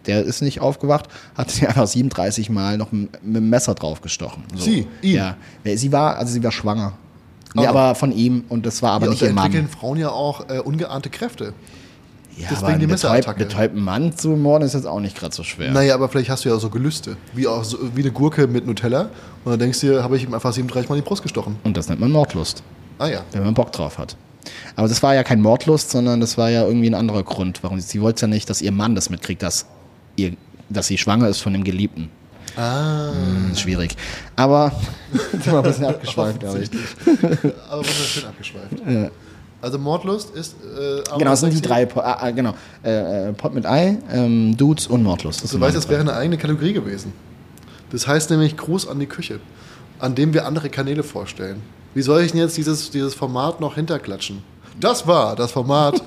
der ist nicht aufgewacht, hat sie einfach 37 Mal noch mit dem Messer draufgestochen. So. Sie? Ihn? Ja. Sie war, also sie war schwanger. Nee, Oh. aber von ihm und das war aber Ja, nicht ihr Mann. entwickeln Frauen ja auch äh, ungeahnte Kräfte. Ja, deswegen die Messerattacke. betäubten Mann zu morden ist jetzt auch nicht gerade so schwer. Naja, aber vielleicht hast du ja so Gelüste. Wie, auch so, wie eine Gurke mit Nutella. Und dann denkst du dir, habe ich ihm einfach 37 Mal in die Brust gestochen. Und das nennt man Mordlust. Ah ja. wenn man Bock drauf hat. Aber das war ja kein Mordlust, sondern das war ja irgendwie ein anderer Grund. Warum sie, wollte ja nicht, dass ihr Mann das mitkriegt, dass, ihr, dass sie schwanger ist von dem Geliebten. Ah. Hm, schwierig. Aber [laughs] sind wir ein bisschen abgeschweift, glaube ich. Aber wunderschön abgeschweift. Also Mordlust ist. Äh, Genau, das sind die drei. Po- Ah, ah, genau. Äh, äh, Pot mit Ei, ähm, Dudes und Mordlust. Das Du weißt, das wäre eine eigene Kategorie gewesen. Das heißt nämlich Gruß an die Küche, an dem wir andere Kanäle vorstellen. Wie soll ich denn jetzt dieses, dieses Format noch hinterklatschen? Das war das Format.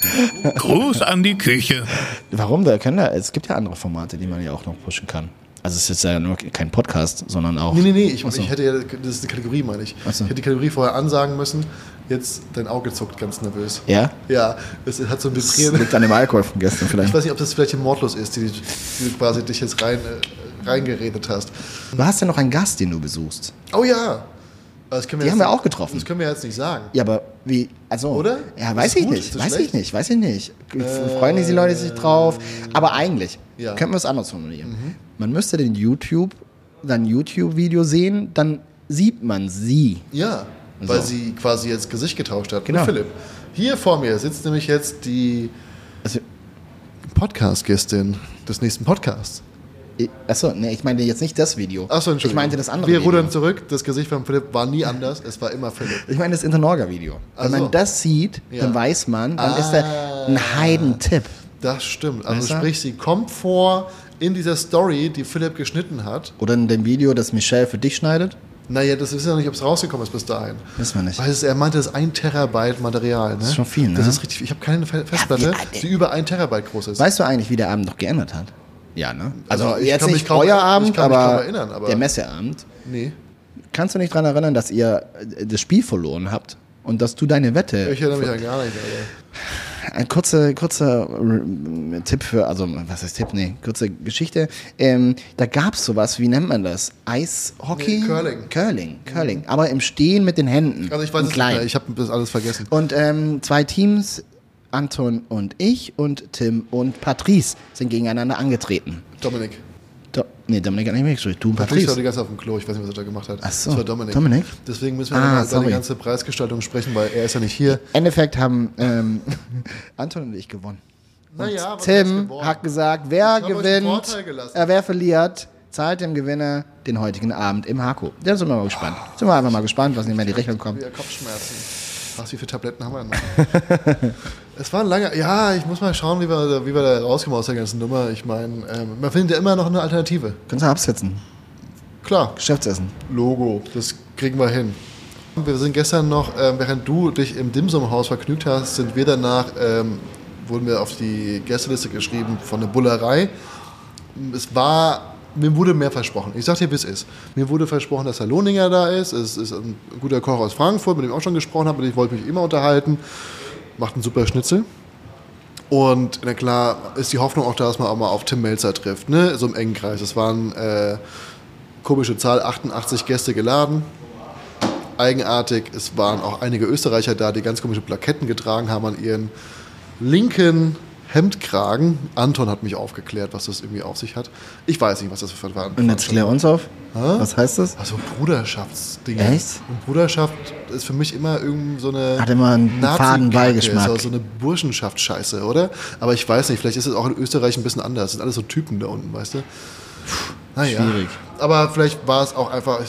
[laughs] Gruß an die Küche. Warum? Da können da, es gibt ja andere Formate, die man ja auch noch pushen kann. Also es ist ja nur kein Podcast, sondern auch. nee, nee, nee, ich, so. ich hätte ja, das ist eine Kategorie, meine ich. So. Ich hätte die Kategorie vorher ansagen müssen. Jetzt dein Auge zuckt ganz nervös. Ja? Ja, es hat so ein Das Vibrieren. liegt an dem Alkohol von gestern vielleicht. Ich weiß nicht, ob das vielleicht ein Mordlos ist, die, die du quasi dich jetzt rein, äh, reingeredet hast. Du hast ja noch einen Gast, den du besucht. Oh ja. Das können Die haben wir nicht- auch getroffen. Das können wir jetzt nicht sagen. Ja, aber wie, also. Oder? Ja, weiß das ich nicht. Das Weiß ich nicht. Weiß ich nicht. Freuen sich die Leute sich drauf. Aber eigentlich, Ja. Mhm. könnten wir es anders formulieren. Man müsste den YouTube, sein YouTube-Video sehen, dann sieht man sie. Ja, weil So. sie quasi jetzt Gesicht getauscht hat. Genau. Mit Philipp. Hier vor mir sitzt nämlich jetzt die Also, Podcast-Gästin des nächsten Podcasts. ich- achso, nee, ich meinte jetzt nicht das Video. Achso, Ich Entschuldigung. meinte das andere Wir Video. rudern zurück. Das Gesicht von Philipp war nie anders. Es war immer Philipp. Ich meine das Internorga-Video. Wenn so. man das sieht, Ja. dann weiß man, dann ist da Ah. ein Heidentipp. Das stimmt. Also Weißt sprich, sie kommt vor in dieser Story, die Philipp geschnitten hat. Oder in dem Video, das Michelle für dich schneidet. Naja, das ist ja nicht, ob es rausgekommen ist bis dahin. Wissen wir nicht. Weil es, er meinte, das ist ein Terabyte Material. Ne? Das ist schon viel, ne? Das ist richtig. Ich habe keine Fe- Festplatte, wie- die über ein Terabyte groß ist. Weißt du eigentlich, wie der Abend noch geändert hat? Ja, ne? Also, Also, jetzt nicht kaum- euer ich Abend, kann mich kaum aber, erinnern, aber- der Messeabend. nee. Kannst du nicht daran erinnern, dass ihr das Spiel verloren habt und dass du deine Wette. Ich erinnere mich an gar nicht. Alter. Ein kurzer, kurzer äh, Tipp für, also was heißt Tipp? Nee, kurze Geschichte. Ähm, da gab es sowas, wie nennt man das? Eishockey? Nee, Curling. Curling, Curling. Aber im Stehen mit den Händen. Also ich weiß es nicht klein. mehr. Ich habe das alles vergessen. Und ähm, zwei Teams, Anton und ich und Tim und Patrice, sind gegeneinander angetreten. Dominik. Do nee, Dominik hat nicht mitgespielt. Du und Patrice war Patrice. die ganze Zeit auf dem Klo. Ich weiß nicht, was er da gemacht hat. Ach so. Das war Dominik. Dominik? Deswegen müssen wir Ah, über die ganze Preisgestaltung sprechen, weil er ist ja nicht hier. Im Endeffekt haben ähm, [laughs] Anton und ich gewonnen. Naja, Tim hat gesagt, wer gewinnt, äh, wer verliert, zahlt dem Gewinner den heutigen Abend im Hako. Da sind wir mal gespannt. Sind wir einfach mal gespannt, was nicht mehr in die Rechnung kommt. Kopfschmerzen. Was, wie viele Tabletten haben wir noch? [laughs] es war ein langer. Ja, ich muss mal schauen, wie wir, da- wie wir da rauskommen aus der ganzen Nummer. Ich meine, ähm, man findet ja immer noch eine Alternative. Kannst du absetzen. Klar, Geschäftsessen. Logo, das kriegen wir hin. Wir sind gestern noch, ähm, während du dich im Dimsum-Haus vergnügt hast, sind wir danach, ähm, wurden wir auf die Gästeliste geschrieben von der Bullerei. Es war, mir wurde mehr versprochen. Ich sag dir, wie es ist. Mir wurde versprochen, dass Herr Lohninger da ist. Es ist ein guter Koch aus Frankfurt, mit dem ich auch schon gesprochen habe, mit dem wollte ich mich immer unterhalten. Macht einen super Schnitzel. Und na klar ist die Hoffnung auch da, dass man auch mal auf Tim Melzer trifft, ne? so im engen Kreis. Es waren äh, komische Zahl, 88 Gäste geladen. Eigenartig, es waren auch einige Österreicher da, die ganz komische Plaketten getragen haben an ihren linken Hemdkragen. Anton hat mich aufgeklärt, was das irgendwie auf sich hat. Ich weiß nicht, was das für waren. Und jetzt klär uns auf. Was heißt das? Also Bruderschaftsdinge. Echt? Und Bruderschaft ist für mich immer irgend so eine. Hat immer einen Nazi-Kacke, faden Beigeschmack. Ist auch so eine Burschenschaftsscheiße, oder? Aber ich weiß nicht, vielleicht ist es auch in Österreich ein bisschen anders. Das sind alles so Typen da unten, weißt du? Naja. Schwierig. Aber vielleicht war es auch einfach.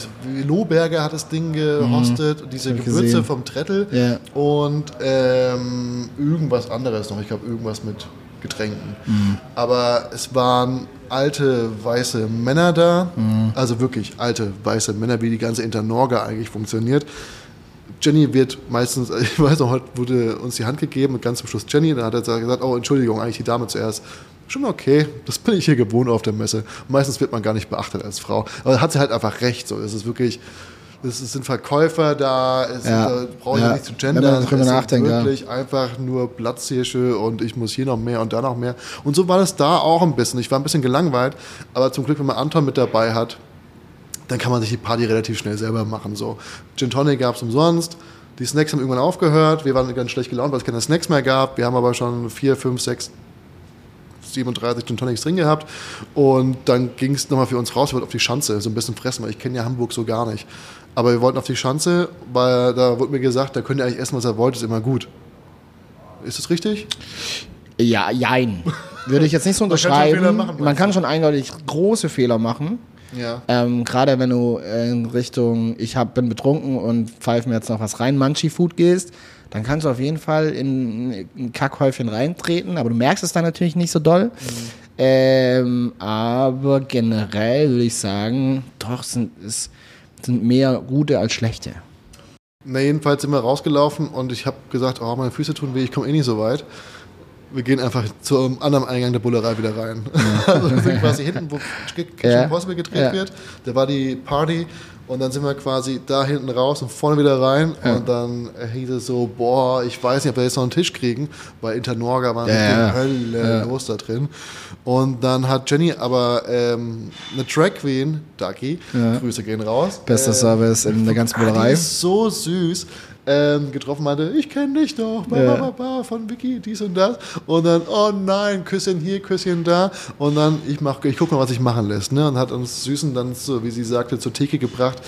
Lohberger hat das Ding gehostet, diese Mhm. ich Gewürze gesehen. vom Trettel Ja. und ähm, irgendwas anderes noch. Ich glaube, irgendwas mit Getränken. Mhm. Aber es waren alte weiße Männer da, Mhm. also wirklich alte weiße Männer, wie die ganze Internorga eigentlich funktioniert. Jenny wird meistens, [laughs] ich weiß noch, heute wurde uns die Hand gegeben und ganz zum Schluss Jenny, dann hat er gesagt, oh Entschuldigung, eigentlich die Dame zuerst. Schon okay, das bin ich hier gewohnt auf der Messe. Meistens wird man gar nicht beachtet als Frau. Aber hat sie halt einfach recht. So, es ist wirklich, es sind Verkäufer da, es Ja. da brauche ich Ja. nicht zu Wenn man gendern. drüber nachdenkt, ja. wirklich einfach nur Platzhirsche und ich muss hier noch mehr und da noch mehr. Und so war das da auch ein bisschen. Ich war ein bisschen gelangweilt, aber zum Glück, wenn man Anton mit dabei hat, dann kann man sich die Party relativ schnell selber machen. So. Gin Tonic gab es umsonst. Die Snacks haben irgendwann aufgehört. Wir waren ganz schlecht gelaunt, weil es keine Snacks mehr gab. Wir haben aber schon vier, fünf, sechs, 37 Gin Tonics drin gehabt. Und dann ging es nochmal für uns raus. Wir wollten auf die Schanze so ein bisschen fressen, weil ich kenne ja Hamburg so gar nicht. Aber wir wollten auf die Schanze, weil da wurde mir gesagt, da könnt ihr eigentlich essen, was ihr wollt, ist immer gut. Ist das richtig? Ja, jein. Würde ich jetzt nicht so Man kann schon unterschreiben. Machen, Man kann schon eindeutig große Fehler machen. Ja. Ähm, Gerade wenn du in Richtung, ich hab, bin betrunken und pfeife mir jetzt noch was rein, Munchie-Food gehst, dann kannst du auf jeden Fall in ein Kackhäufchen reintreten, aber du merkst es dann natürlich nicht so doll. Ähm, aber generell würde ich sagen, doch, sind, es sind mehr gute als schlechte. Na, jedenfalls sind wir rausgelaufen und ich habe gesagt, oh, meine Füße tun weh, ich komme eh nicht so weit. Wir gehen einfach zum anderen Eingang der Bullerei wieder rein. [laughs] also wir sind quasi hinten, wo Kitchen Ja. Impossible gedreht Ja. wird. Da war die Party und dann sind wir quasi da hinten raus und vorne wieder rein. Und dann hieß es so, boah, ich weiß nicht, ob wir jetzt noch einen Tisch kriegen, weil Internorga war Ja, ja. Hölle Ja. los da drin. Und dann hat Jenny aber ähm, eine Drag Queen, Ducky, Grüße gehen raus. Bester äh, Service in der ganzen Ah, die Bullerei. ist so süß. Ähm, getroffen meinte, ich kenne dich doch, ba, Ja. ba, ba, von Vicky, dies und das. Und dann, oh nein, Küsschen hier, Küsschen da. Und dann, ich, mach, ich guck mal, was ich machen lässt. Ne? Und hat uns Süßen dann, so wie sie sagte, zur Theke gebracht.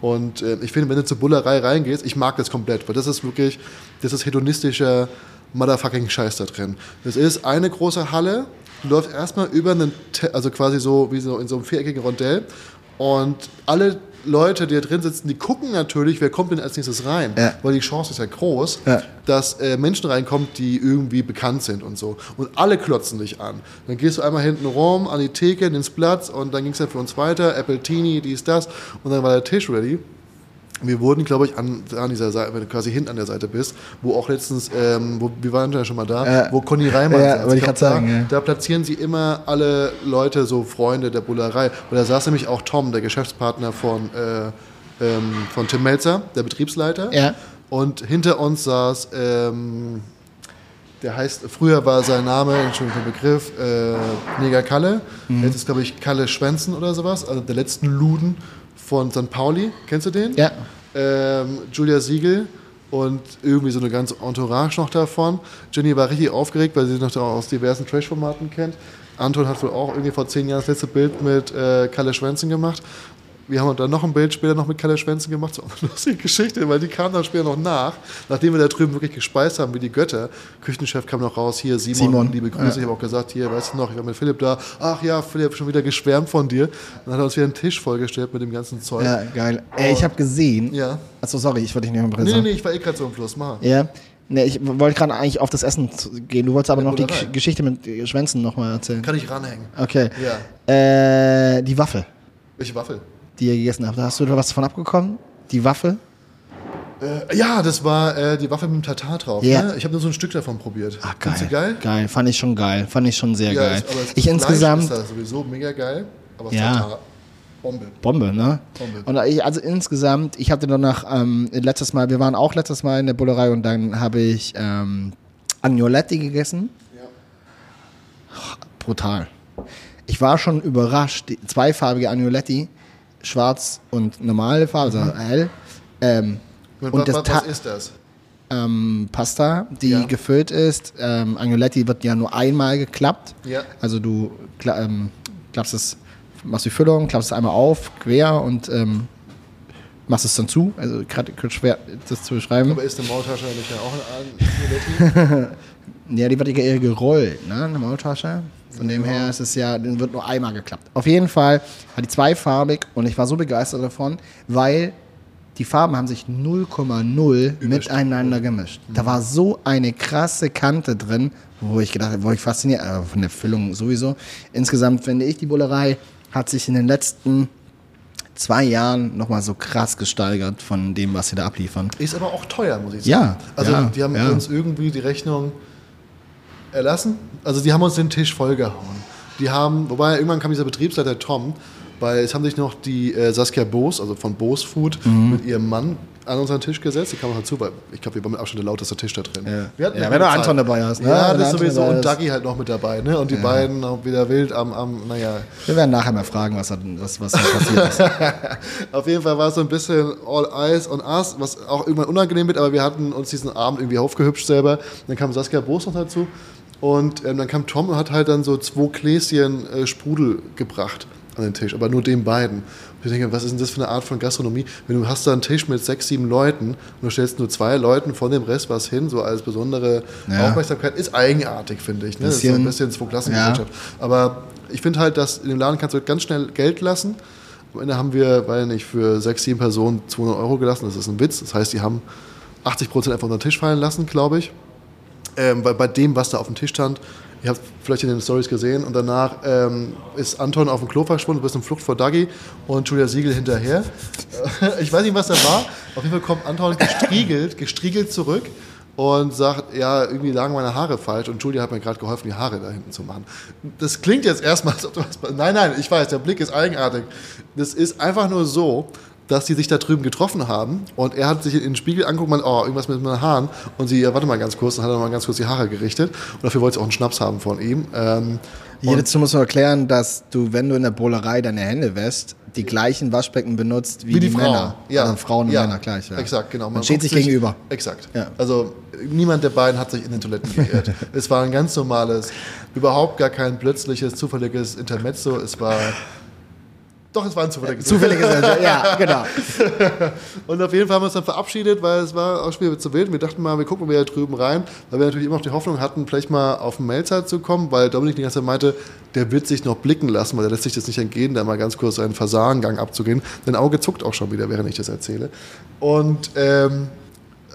Und äh, ich finde, wenn du zur Bullerei reingehst, ich mag das komplett, weil das ist wirklich, das ist hedonistischer motherfucking Scheiß da drin. Das ist eine große Halle, du läufst erstmal über einen, also quasi so wie so in so einem viereckigen Rondell. Und alle Leute, die da drin sitzen, die gucken natürlich, wer kommt denn als nächstes rein. Ja. Weil die Chance ist ja groß, Ja. dass äh, Menschen reinkommen, die irgendwie bekannt sind und so. Und alle klotzen dich an. Dann gehst du einmal hinten rum, an die Theke, ins Platz und dann ging es dann für uns weiter. Apple Teenie, dies, das. Und dann war der Tisch ready. Wir wurden, glaube ich, an, an dieser Seite, wenn du quasi hinten an der Seite bist, wo auch letztens, ähm, wo, wir waren ja schon mal da, Ja. wo Conny Reimann Ja, saß. wollte ich glaub, sagen, da, ja. da platzieren sie immer alle Leute, so Freunde der Bullerei. Und da saß nämlich auch Tom, der Geschäftspartner von, äh, ähm, von Tim Melzer, der Betriebsleiter. Ja. Und hinter uns saß, ähm, der heißt, früher war sein Name, Entschuldigung für den Begriff, äh, Neger Kalle. Mhm. Jetzt ist, glaube ich, Kalle Schwänzen oder sowas, also der letzten Luden von St. Pauli. Kennst du den? Ja. ähm, Julia Siegel und irgendwie so eine ganze Entourage noch davon. Jenny war richtig aufgeregt, weil sie noch aus diversen Trash-Formaten kennt. Anton hat wohl auch irgendwie vor zehn Jahren das letzte Bild mit äh, Kalle Schwänzen gemacht. Wir haben dann noch ein Bild später noch mit Kalle Schwänzen gemacht. So eine lustige Geschichte, weil die kam dann später noch nach. Nachdem wir da drüben wirklich gespeist haben wie die Götter. Küchenchef kam noch raus. Hier, Simon, Simon. liebe Grüße. Ja. Ich habe auch gesagt, hier, weißt du noch, ich war mit Philipp da. Ach ja, Philipp, schon wieder geschwärmt von dir. Dann hat er uns wieder einen Tisch vollgestellt mit dem ganzen Zeug. Ja, geil. Ey, ich habe gesehen. Ja. Achso, sorry, ich wollte dich nicht unterbrechen. nee, nee, ich war eh gerade so im Fluss. Mach. Ja. Nee, ich wollte gerade eigentlich auf das Essen gehen. Du wolltest aber Ja, noch die. Gesch- Geschichte mit äh, Schwänzen nochmal erzählen. Kann ich ranhängen. Okay. Ja. Äh, die Waffel, Welche Waffel? Die ihr gegessen habt. Hast du da was davon abgekommen? Die Waffel? Äh, ja, das war äh, die Waffe mit dem Tatar drauf. Ja. Ne? Ich habe nur so ein Stück davon probiert. Ah, geil. Findest du geil? Geil, fand ich schon geil. Fand ich schon sehr Ja, geil. ist- aber ich insgesamt. Ist das sowieso mega geil. Aber Ja. Tatar, Bombe. Bombe, ne? Bombe. Und ich, also insgesamt, ich hatte danach ähm, letztes Mal, wir waren auch letztes Mal in der Bullerei und dann habe ich ähm, Agnoletti gegessen. Brutal. Ich war schon überrascht, die zweifarbige Agnoletti, schwarz und normale Farbe, also hell. Ähm, Und, und wa- das was ist das? ähm, Pasta, die Ja. gefüllt ist. Ähm, Agnoletti wird ja nur einmal geklappt. Ja. Also du kla ähm, klappst es, machst die Füllung, klappst es einmal auf, quer und ähm, machst es dann zu. Also gerade schwer das zu beschreiben. Aber ist eine Maultasche nicht ja auch ein [laughs] Amuletti? Ja, die wird ja eher gerollt, ne? Eine Maultasche. Von dem her ist es ja, den wird nur einmal geklappt. Auf jeden Fall war die zweifarbig und ich war so begeistert davon, weil die Farben haben sich 0,0 miteinander gemischt. Da war so eine krasse Kante drin, wo ich gedacht habe, wo ich fasziniert, aber von der Füllung sowieso. Insgesamt finde ich, die Bullerei hat sich in den letzten zwei Jahren nochmal so krass gesteigert von dem, was sie da abliefern. Ist aber auch teuer, muss ich sagen. Ja, Also ja, die haben ja. uns irgendwie die Rechnung erlassen. Also die haben uns den Tisch vollgehauen. Die haben, wobei irgendwann kam dieser Betriebsleiter Tom, weil es haben sich noch die äh, Saskia Boos, also von Boos Food, Mhm. mit ihrem Mann an unseren Tisch gesetzt. Die kam auch dazu, weil ich glaube, wir waren mit Abstand der lauteste Tisch da drin. Ja. Wir hatten Ja, wenn du Anton dabei hast, ne? Ja, Wenn das sowieso. Und. Dagi halt noch mit dabei. Ne? Und die beiden auch wieder wild am, am naja, Wir werden nachher mal fragen, was, da- was, was passiert ist. [laughs] Auf jeden Fall war es so ein bisschen all eyes on us, was auch irgendwann unangenehm wird, aber wir hatten uns diesen Abend irgendwie aufgehübscht selber. Dann kam Saskia Boos noch dazu und ähm, dann kam Tom und hat halt dann so zwei Gläschen äh, Sprudel gebracht an den Tisch, aber nur den beiden. Und ich denke, was ist denn das für eine Art von Gastronomie? Wenn du hast da einen Tisch mit sechs, sieben Leuten und du stellst nur zwei Leuten von dem Rest was hin, so als besondere Ja. Aufmerksamkeit, ist eigenartig, finde ich. Ne? Das ist so ein Bisschen- bisschen Zwei-Klassen-Gesellschaft. Aber ich finde halt, dass in dem Laden kannst du ganz schnell Geld lassen. Am Ende haben wir, weil nicht, für sechs, sieben Personen 200 Euro gelassen. Das ist ein Witz. Das heißt, die haben 80 Prozent einfach unter den Tisch fallen lassen, glaube ich. Ähm, weil bei dem, was da auf dem Tisch stand, ihr habt vielleicht in den Stories gesehen, und danach ähm, ist Anton auf dem Klo verschwunden, du bist in Flucht vor Dagi und Julia Siegel hinterher. [laughs] Ich weiß nicht, was da war. Auf jeden Fall kommt Anton gestriegelt, gestriegelt zurück und sagt, ja, irgendwie lagen meine Haare falsch und Julia hat mir gerade geholfen, die Haare da hinten zu machen. Das klingt jetzt erstmal, als ob du was... Nein, nein, ich weiß, der Blick ist eigenartig. Das ist einfach nur so, dass die sich da drüben getroffen haben und er hat sich in den Spiegel angeguckt und meint, oh, irgendwas mit meinen Haaren und sie, ja, warte mal ganz kurz, dann hat er mal ganz kurz die Haare gerichtet und dafür wollte sie auch einen Schnaps haben von ihm. Ähm, Hier dazu muss man erklären, dass du, wenn du in der Bowlerei deine Hände wäscht, die gleichen Waschbecken benutzt wie, wie die, die. Männer. Ja. Also Frauen und ja. Männer gleich. Ja. Exakt, genau. Man, steht guckt sich gegenüber. Exakt. Ja. Also niemand der beiden hat sich in den Toiletten geirrt. [laughs] es war ein ganz normales, überhaupt gar kein plötzliches, zufälliges Intermezzo. Es war. Doch, es war ein zufälliges. Zufälliges, ja, genau. [laughs] Und auf jeden Fall haben wir uns dann verabschiedet, weil es war auch schon wieder zu wild. Wir dachten mal, wir gucken mal wieder drüben rein, weil wir natürlich immer noch die Hoffnung hatten, vielleicht mal auf den Melzer zu kommen, weil Dominik die ganze Zeit meinte, der wird sich noch blicken lassen, weil der lässt sich das nicht entgehen, da mal ganz kurz einen Fasanengang abzugehen. Dein Auge zuckt auch schon wieder, während ich das erzähle. Und ähm,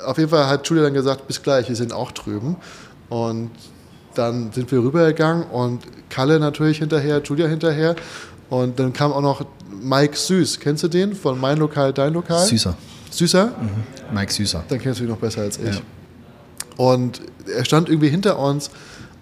auf jeden Fall hat Julia dann gesagt, bis gleich, wir sind auch drüben. Und dann sind wir rübergegangen und Kalle natürlich hinterher, Julia hinterher. Und dann kam auch noch Mike Süß. Kennst du den von Mein Lokal, Dein Lokal? Süßer. Süßer? Mike Süßer. Dann kennst du ihn noch besser als ich. Ja. Und er stand irgendwie hinter uns,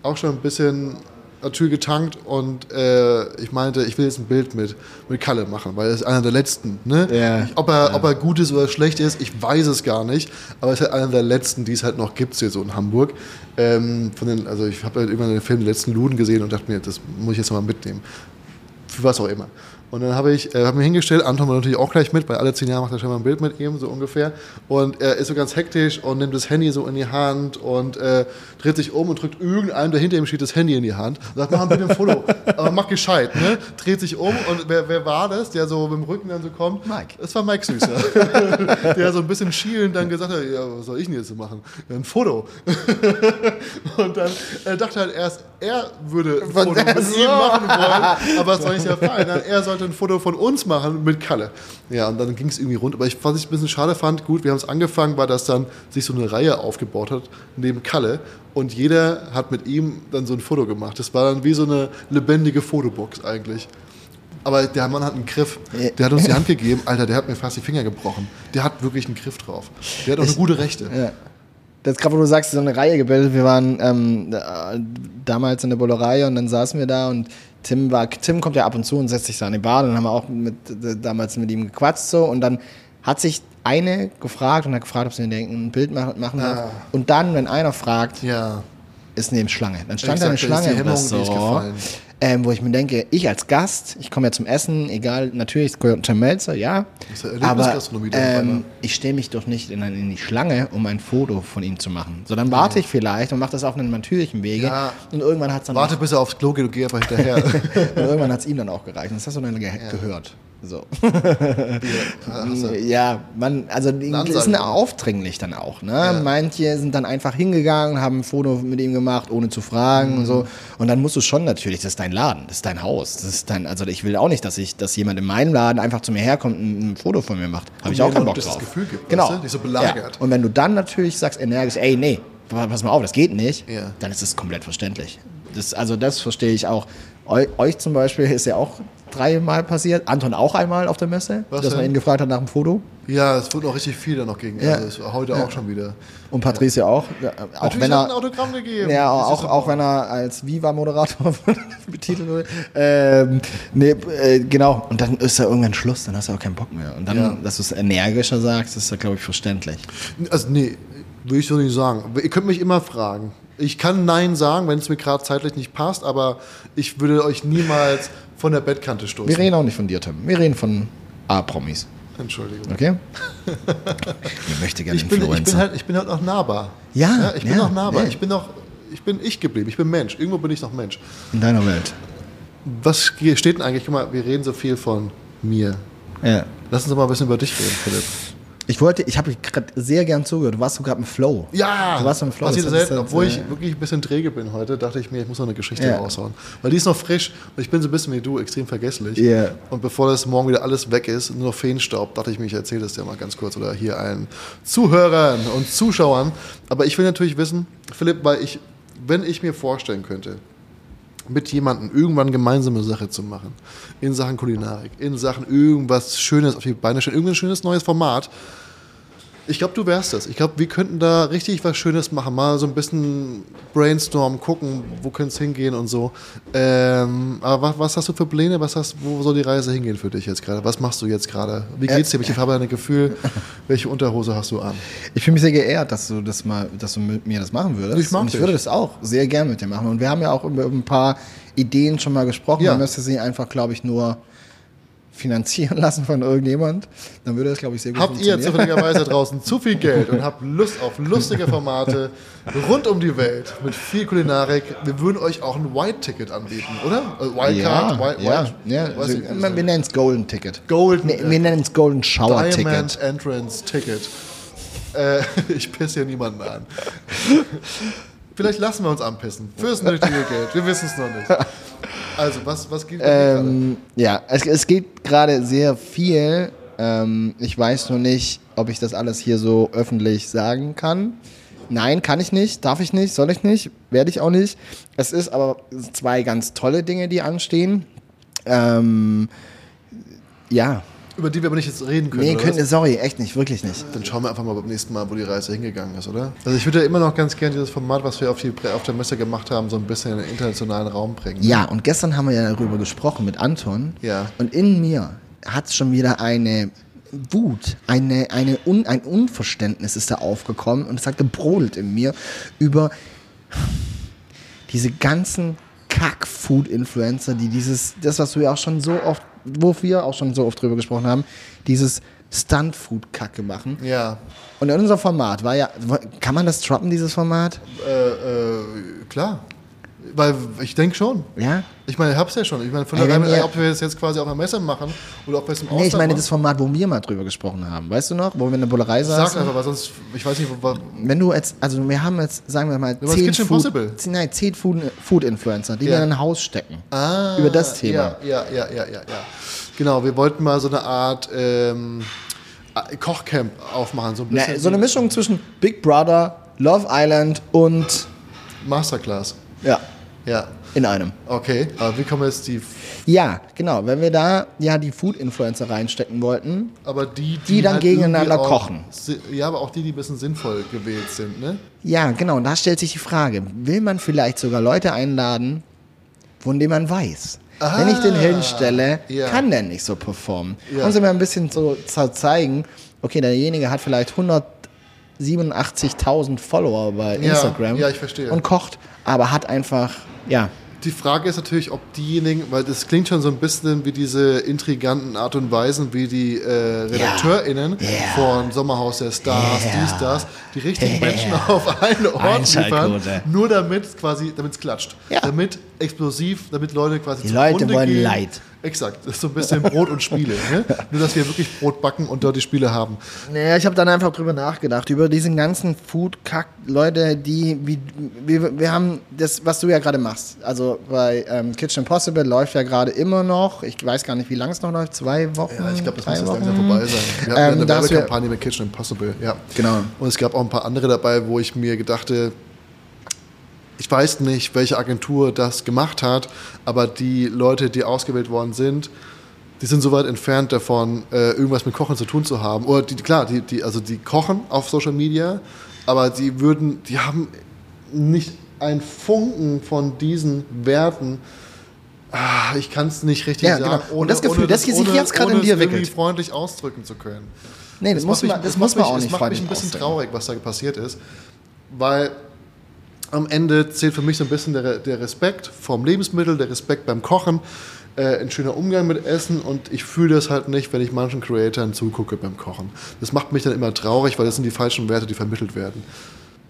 auch schon ein bisschen natürlich getankt und äh, ich meinte, ich will jetzt ein Bild mit, mit Kalle machen, weil er ist einer der letzten. Ne? Ich, ob, er, ob er gut ist oder schlecht ist, ich weiß es gar nicht, aber er ist halt einer der letzten, die es halt noch gibt hier so in Hamburg. Ähm, von den, also ich habe halt irgendwann den Film Die letzten Luden gesehen und dachte mir, das muss ich jetzt mal mitnehmen für was auch immer. Und dann habe ich äh, hab mir hingestellt, Anton war natürlich auch gleich mit, weil alle zehn Jahre macht er schon mal ein Bild mit ihm, so ungefähr. Und er ist so ganz hektisch und nimmt das Handy so in die Hand und äh, dreht sich um und drückt irgendeinem, der hinter ihm steht, das Handy in die Hand. Und sagt, mach bitte ein Foto. [laughs] Aber mach gescheit, ne? Dreht sich um und wer, wer war das, der so mit dem Rücken dann so kommt? Mike. Das war Mike Süßer. [laughs] der so ein bisschen schielend dann gesagt hat, ja, was soll ich denn jetzt so machen? Ja, ein Foto. [laughs] und dann äh, dachte halt erst, er würde ein Foto mit ihm machen wollen, aber es war nicht der Fall. Nein, er sollte ein Foto von uns machen mit Kalle. Ja, und dann ging es irgendwie rund. Aber ich, was ich ein bisschen schade fand, gut, wir haben es angefangen, war, dass dann sich so eine Reihe aufgebaut hat neben Kalle und jeder hat mit ihm dann so ein Foto gemacht. Das war dann wie so eine lebendige Fotobox eigentlich. Aber der Mann hat einen Griff. Der hat uns die Hand [laughs] gegeben. Alter, der hat mir fast die Finger gebrochen. Der hat wirklich einen Griff drauf. Der hat auch eine gute Rechte. Ja. Das ist gerade, wo du sagst, so eine Reihe gebildet. Wir waren ähm, äh, damals in der Bullerei und dann saßen wir da und Tim war, Tim kommt ja ab und zu und setzt sich da an die Bar. Dann haben wir auch mit, äh, damals mit ihm gequatscht so und dann hat sich eine gefragt und hat gefragt, ob sie ein Bild machen, darf. Ah. Und dann, wenn einer fragt, Ja. ist neben Schlange. Dann stand Exakt, da eine Schlange im Restaurant. Ähm, wo ich mir denke, ich als Gast, ich komme ja zum Essen, egal, natürlich, es gehört Tim Melzer, ja, ja aber ähm, einmal. ich stelle mich doch nicht in, in die Schlange, um ein Foto von ihm zu machen. So, dann warte ich vielleicht und mache das auf einem natürlichen Wege Ja. und irgendwann hat es dann Warte, auch, bis er aufs Klo geht und geh einfach hinterher. [laughs] und irgendwann hat's ihm dann auch gereicht. Und das hast du dann ge gehört. So. ja, man, also die sind ja. aufdringlich dann auch. Ne? Manche sind dann einfach hingegangen, haben ein Foto mit ihm gemacht, ohne zu fragen und Mhm. so. Und dann musst du schon natürlich, das ist dein Laden, das ist dein Haus, das ist dein, also ich will auch nicht, dass ich, dass jemand in meinem Laden einfach zu mir herkommt und ein Foto von mir macht. Habe ich auch keinen Bock das drauf. Gefühl gibt, genau. weißt du? So belagert. Ja. Und wenn du dann natürlich sagst energisch, ey, nee, pass mal auf, das geht nicht, Ja. dann ist es komplett verständlich. Das, also das verstehe ich auch. Eu, euch zum Beispiel [laughs] ist ja auch dreimal passiert. Anton auch einmal auf der Messe, Was dass man denn? ihn gefragt hat nach dem Foto. Ja, es wurde noch richtig viel da noch gegen. Ja. Also heute auch schon wieder. Und Patrice auch. Ja, auch Natürlich wenn hat ein er, Autogramm gegeben. ja, auch, so- auch wenn er als Viva-Moderator [laughs] betitelt wurde. Ähm, nee, äh, genau. Und dann ist da irgendwann Schluss, dann hast du auch keinen Bock mehr. Und dann, Ja. dass du es energischer sagst, ist ja, glaube ich, verständlich. Also nee, will ich so nicht sagen. Ihr könnt mich immer fragen. Ich kann Nein sagen, wenn es mir gerade zeitlich nicht passt, aber ich würde euch niemals von der Bettkante stoßen. Wir reden auch nicht von dir, Tim. Wir reden von A-Promis. Entschuldigung. Okay? [laughs] ich möchte gerne Ich bin, ich, bin Influencer. halt, ich bin halt noch nahbar. Ja, ich bin ja, noch nahbar. ja. Ich bin noch, ich bin ich geblieben. Ich bin Mensch. Irgendwo bin ich noch Mensch. in deiner Welt. Was steht denn eigentlich? Guck mal, wir reden so viel von mir. Ja. Lass uns doch mal ein bisschen über dich reden, Philipp. Ich wollte, ich habe gerade sehr gern zugehört. Du warst so gerade im Flow. Ja, Du warst im Flow. passiert Das ist selten. Obwohl äh, ich wirklich ein bisschen träge bin heute, dachte ich mir, ich muss noch eine Geschichte Ja. raushauen. Weil die ist noch frisch und ich bin so ein bisschen wie du, extrem vergesslich. Ja. Und bevor das morgen wieder alles weg ist, nur noch Feenstaub, dachte ich mir, ich erzähle das dir mal ganz kurz oder hier allen Zuhörern und Zuschauern. Aber ich will natürlich wissen, Philipp, weil ich, wenn ich mir vorstellen könnte, mit jemandem irgendwann gemeinsame Sache zu machen. In Sachen Kulinarik, in Sachen irgendwas Schönes auf die Beine stellen, irgendein schönes neues Format. Ich glaube, du wärst das. Ich glaube, wir könnten da richtig was Schönes machen. Mal so ein bisschen brainstormen, gucken, wo könnte es hingehen und so. Ähm, aber was, was hast du für Pläne? Was hast, wo soll die Reise hingehen für dich jetzt gerade? Was machst du jetzt gerade? Wie geht's dir? Welche Farbe hat dein Gefühl? [laughs] Welche Unterhose hast du an? Ich fühle mich sehr geehrt, dass du das mal, dass du mit mir das machen würdest. Ich mag Und ich dich. würde das auch sehr gern mit dir machen. Und wir haben ja auch über, über ein paar Ideen schon mal gesprochen. Ja. Man müsste sie einfach, glaube ich, nur finanzieren [laughs] lassen von irgendjemand. Dann würde das, glaube ich, sehr gut Habt ihr funktionieren. zufälligerweise [laughs] draußen zu viel Geld und habt Lust auf lustige Formate rund um die Welt mit viel Kulinarik? Wir würden euch auch ein White-Ticket anbieten, oder? Äh, Wildcard? ja, White, ja, White, ja. Also, ich wir nennen es Golden Ticket. Golden, Nee, wir nennen es Golden Shower Diamond Ticket. Entrance Ticket. Äh, [laughs] ich pisse hier niemanden an. Vielleicht lassen wir uns anpissen. Fürs nötige Geld. Wir wissen es noch nicht. Also, was, was geht? Ähm, ja, es, es geht gerade sehr viel. Ähm, ich weiß nur nicht, ob ich das alles hier so öffentlich sagen kann. Nein, kann ich nicht, darf ich nicht, soll ich nicht, werde ich auch nicht. Es ist aber zwei ganz tolle Dinge, die anstehen. Ähm, ja, Über die wir aber nicht jetzt reden können. nee, was? sorry, echt nicht, wirklich nicht. Dann schauen wir einfach mal beim nächsten Mal, wo die Reise hingegangen ist, oder? Also ich würde ja immer noch ganz gerne dieses Format, was wir auf, die, auf der Messe gemacht haben, so ein bisschen in den internationalen Raum bringen. Ja, und gestern haben wir ja darüber gesprochen mit Anton. Ja. Und in mir hat es schon wieder eine Wut, eine, eine Un, ein Unverständnis ist da aufgekommen und es hat gebrodelt in mir über diese ganzen Kack-Food-Influencer, die dieses, das, was wir auch schon so oft, wo wir auch schon so oft drüber gesprochen haben, dieses Stunt-Food-Kacke machen. Ja, Und in unser Format war ja, kann man das droppen, dieses Format? äh, äh, klar. Weil ich denke schon. Ja? Ich meine, ich hab's ja schon. Ich meine, von Ey, der ihr- ob wir das jetzt quasi auf einer Messe machen oder ob wir es im Ausland Nee, ich meine machen. das Format, wo wir mal drüber gesprochen haben. Weißt du noch? Wo wir in der Bullerei Sag saßen? einfach, weil sonst, ich weiß nicht, wo, Wenn du jetzt, also wir haben jetzt, sagen wir mal, zehn, Food, zehn, nein, zehn Food, Food-Influencer, die Ja. wir in ein Haus stecken. Ah, Über das Thema. Ja, ja, ja, ja, ja, ja. Genau, wir wollten mal so eine Art ähm, Kochcamp aufmachen, so ein bisschen Na, so eine Mischung zwischen Big Brother, Love Island und Masterclass. ja, Ja, in einem. okay. Aber wie kommen jetzt die, Ja, genau. Wenn wir da ja die Food-Influencer reinstecken wollten, aber die, Die dann gegeneinander irgendwie auch kochen. Ja, aber auch die, die ein bisschen sinnvoll gewählt sind, ne? ja, genau. Und da stellt sich die Frage, will man vielleicht sogar Leute einladen, von denen man weiß, wenn ich den hinstelle, ja. kann der nicht so performen. Ja. Und sie mir ein bisschen so zu zeigen, okay, derjenige hat vielleicht 187.000 Follower bei Ja, Instagram ja, ich verstehe. und kocht, aber hat einfach, ja, Die Frage ist natürlich, ob diejenigen, weil das klingt schon so ein bisschen wie diese intriganten Art und Weisen, wie die äh, RedakteurInnen Ja. von Sommerhaus der Stars, Ja. dies, das, die richtigen Menschen auf einen Ort liefern, nur damit quasi, damit es klatscht. Ja. Damit explosiv, damit Leute quasi Die Leute wollen gehen. Leid. Exakt, das ist so ein bisschen Brot und Spiele. Ne? Nur, dass wir wirklich Brot backen und dort die Spiele haben. Naja, ich habe dann einfach drüber nachgedacht, über diesen ganzen Food-Kack-Leute, die, wie, wir, wir haben das, was du ja gerade machst. Also bei ähm, Kitchen Impossible läuft ja gerade immer noch, ich weiß gar nicht, wie lange es noch läuft, zwei Wochen? Ja, ich glaube, das muss jetzt langsam vorbei sein. Wir hatten Ähm, eine Werbekampagne mit Kitchen Impossible, ja. Genau. Und es gab auch ein paar andere dabei, wo ich mir gedachte, ich weiß nicht, welche Agentur das gemacht hat, aber die Leute, die ausgewählt worden sind, die sind so weit entfernt davon, äh, irgendwas mit Kochen zu tun zu haben. Oder die, klar, die, die, also die kochen auf Social Media, aber die würden, die haben nicht einen Funken von diesen Werten. Ah, ich kann es nicht richtig Ja, sagen. genau. Und das Gefühl, das sich jetzt gerade in ohne dir irgendwie entwickelt. freundlich ausdrücken zu können. Nee, das, muss macht man, mich- das muss man mich- auch nicht macht mich ein bisschen traurig, was da passiert ist, weil am Ende zählt für mich so ein bisschen der, der Respekt vom Lebensmittel, der Respekt beim Kochen, äh, ein schöner Umgang mit Essen und ich fühle das halt nicht, wenn ich manchen Creatoren zugucke beim Kochen. Das macht mich dann immer traurig, weil das sind die falschen Werte, die vermittelt werden.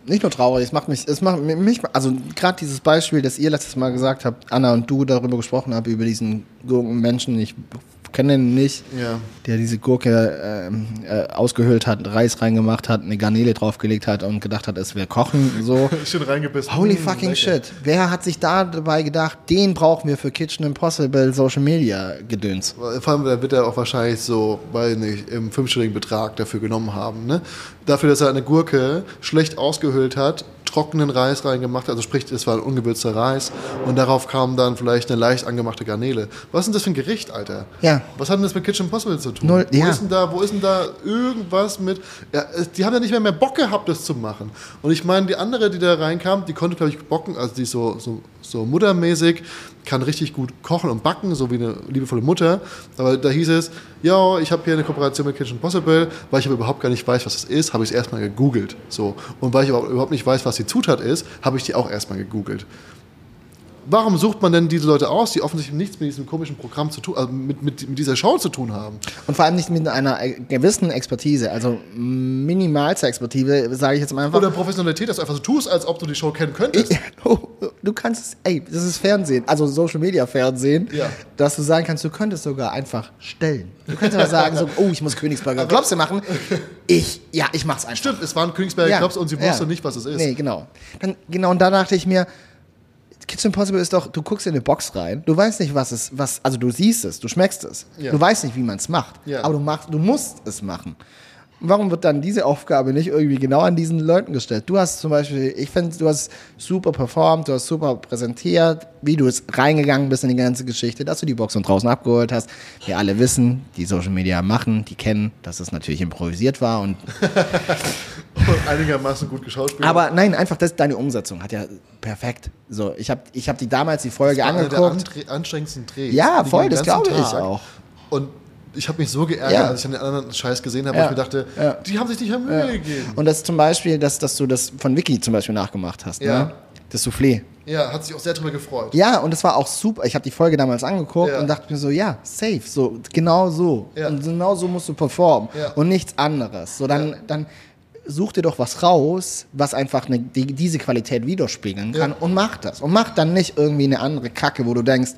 Nicht nur traurig, es macht mich, es macht mich, also gerade dieses Beispiel, das ihr letztes Mal gesagt habt, Anna und du darüber gesprochen habt, über diesen Gurkenmenschen, ich kenne ihn nicht, Ja. der diese Gurke ähm, äh, ausgehöhlt hat, Reis reingemacht hat, eine Garnele draufgelegt hat und gedacht hat, es wäre Kochen, so. [laughs] Schön reingebissen. Holy Mm, fucking lecker. shit. Wer hat sich da dabei gedacht, den brauchen wir für Kitchen Impossible Social Media Gedöns? Vor allem, da wird er auch wahrscheinlich so, weiß nicht, im fünfstelligen Betrag dafür genommen haben. Ne? Dafür, dass er eine Gurke schlecht ausgehöhlt hat, trockenen Reis reingemacht also sprich, es war ein ungewürzter Reis und darauf kam dann vielleicht eine leicht angemachte Garnele. Was ist denn das für ein Gericht, Alter? Ja. Was hat denn das mit Kitchen Impossible zu tun? Null- wo, ja. ist denn da, wo ist denn da irgendwas mit... Ja, die haben ja nicht mehr, mehr Bock gehabt, das zu machen. Und ich meine, die andere, die da reinkam, die konnte, glaube ich, bocken, also die ist so, so, so muttermäßig, kann richtig gut kochen und backen, so wie eine liebevolle Mutter. Aber da hieß es, ja, ich habe hier eine Kooperation mit Kitchen Impossible, weil ich aber überhaupt gar nicht weiß, was das ist, habe ich es erstmal gegoogelt. So. Und weil ich überhaupt überhaupt nicht weiß, was die Zutat ist, habe ich die auch erstmal gegoogelt. Warum sucht man denn diese Leute aus, die offensichtlich nichts mit diesem komischen Programm zu tun, also mit, mit, mit dieser Show zu tun haben? Und vor allem nicht mit einer gewissen Expertise, also minimalste Expertise, sage ich jetzt mal einfach. Oder Professionalität, dass du einfach so tust, als ob du die Show kennen könntest. [laughs] Oh, du kannst es, ey, das ist Fernsehen, also Social Media Fernsehen, Ja. dass du sagen kannst, du könntest sogar einfach stellen. Du könntest aber sagen, so, oh, ich muss Königsberger Klopse machen. Ich, ja, ich mach's einfach. Stimmt, es waren Königsberger Ja, und sie wusste ja. nicht, was es ist. Nee, genau. Dann, genau, und da dachte ich mir, Kitchen Impossible ist doch, du guckst in eine Box rein, du weißt nicht, was es, was, also du siehst es, du schmeckst es, Ja. du weißt nicht, wie man es macht, Ja. aber du machst, du musst es machen. Warum wird dann diese Aufgabe nicht irgendwie genau an diesen Leuten gestellt? Du hast zum Beispiel, ich finde, du hast super performt, du hast super präsentiert, wie du es reingegangen bist in die ganze Geschichte, dass du die Box von draußen abgeholt hast. Wir alle wissen, die Social Media machen, die kennen, dass es natürlich improvisiert war und Und [laughs] einigermaßen gut geschauspielt. aber nein, einfach das, deine Umsetzung hat ja perfekt. So, ich habe ich hab die damals die Folge einer der angeguckt. andre- anstrengendsten Drehs. Ja, voll, das glaube ich auch. Und ich habe mich so geärgert, Ja. als ich den anderen Scheiß gesehen habe, Ja. ich mir dachte, Ja. die haben sich nicht mehr Mühe gegeben. Und das zum Beispiel, dass, dass du das von Vicky zum Beispiel nachgemacht hast, Ja. ne? Das Soufflé. Ja, hat sich auch sehr drüber gefreut. Ja, und das war auch super. Ich habe die Folge damals angeguckt Ja. und dachte mir so, ja, safe, so genau so. Ja. Und genau so musst du performen Ja. und nichts anderes. So dann, Ja. dann such dir doch was raus, was einfach eine, die, diese Qualität widerspiegeln kann Ja. und mach das. Und mach dann nicht irgendwie eine andere Kacke, wo du denkst,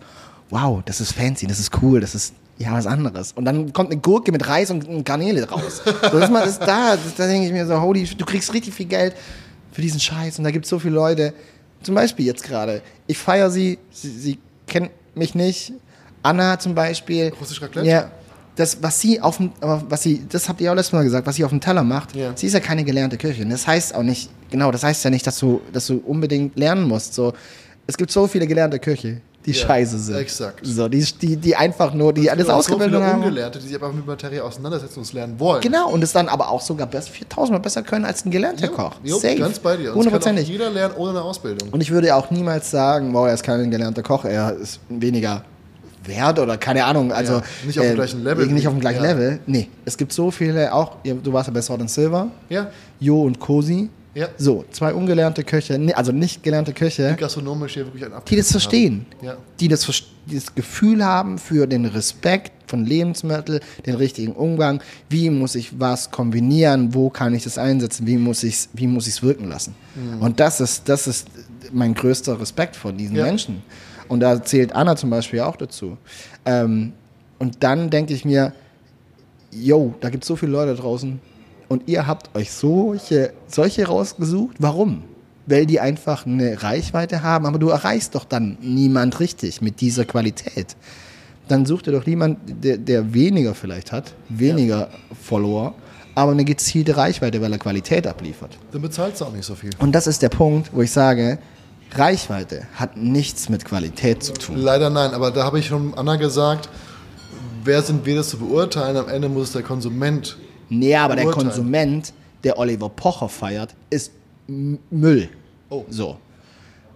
wow, das ist fancy, das ist cool, das ist ja was anderes. Und dann kommt eine Gurke mit Reis und Garnele raus. so, das, mal, das da, das, da denke ich mir so, holy, du kriegst richtig viel Geld für diesen Scheiß und da gibt es so viele Leute. Zum Beispiel jetzt gerade, ich feiere sie, sie, sie kennt mich nicht. Anna zum Beispiel. Russisch Raclette? Ja. Das, was sie auf dem, was sie, das habt ihr auch letztes Mal gesagt, was sie auf dem Teller macht, Ja. sie ist ja keine gelernte Köchin. Das heißt auch nicht, genau, das heißt ja nicht, dass du, dass du unbedingt lernen musst. So, es gibt so viele gelernte Köche, die Ja, scheiße sind. exakt. So, die, die, die einfach nur, die alles ausgebildet so viele haben. Ungelernte, die sich einfach mit Materie auseinandersetzen und es lernen wollen. Genau, und es dann aber auch sogar best, 4000 Mal besser können als ein gelernter Koch. Jo, Safe. ganz bei dir. Hundertprozentig. jeder lernen ohne eine Ausbildung. Und ich würde auch niemals sagen, wow, er ist kein gelernter Koch, er ist weniger wert oder keine Ahnung. Also Ja, nicht auf dem gleichen Level. Nicht auf dem gleichen Ja. Level. Nee, es gibt so viele, auch, du warst ja bei Sword and Silver, Ja, Jo und Cosi. Ja. So, zwei ungelernte Köche, also nicht gelernte Köche, gastronomisch hier wirklich ein die das verstehen. Ja. Die das, die das Gefühl haben für den Respekt von Lebensmitteln, den richtigen Umgang. Wie muss ich was kombinieren? Wo kann ich das einsetzen? Wie muss ich es wie muss ich's wirken lassen? Und das ist, das ist mein größter Respekt vor diesen Ja. Menschen. Und da zählt Anna zum Beispiel auch dazu. Ähm, und dann denke ich mir, yo, da gibt es so viele Leute draußen und ihr habt euch solche, solche rausgesucht. Warum? Weil die einfach eine Reichweite haben, aber du erreichst doch dann niemand richtig mit dieser Qualität. Dann such dir doch jemand, der, der weniger vielleicht hat, weniger Follower, aber eine gezielte Reichweite, weil er Qualität abliefert. Dann bezahlst du auch nicht so viel. Und das ist der Punkt, wo ich sage, Reichweite hat nichts mit Qualität zu tun. Leider nein, aber da habe ich schon Anna gesagt, wer sind wir das zu beurteilen? Am Ende muss es der Konsument. Nee, aber der. Konsument, der Oliver Pocher feiert, ist Müll. Oh. So.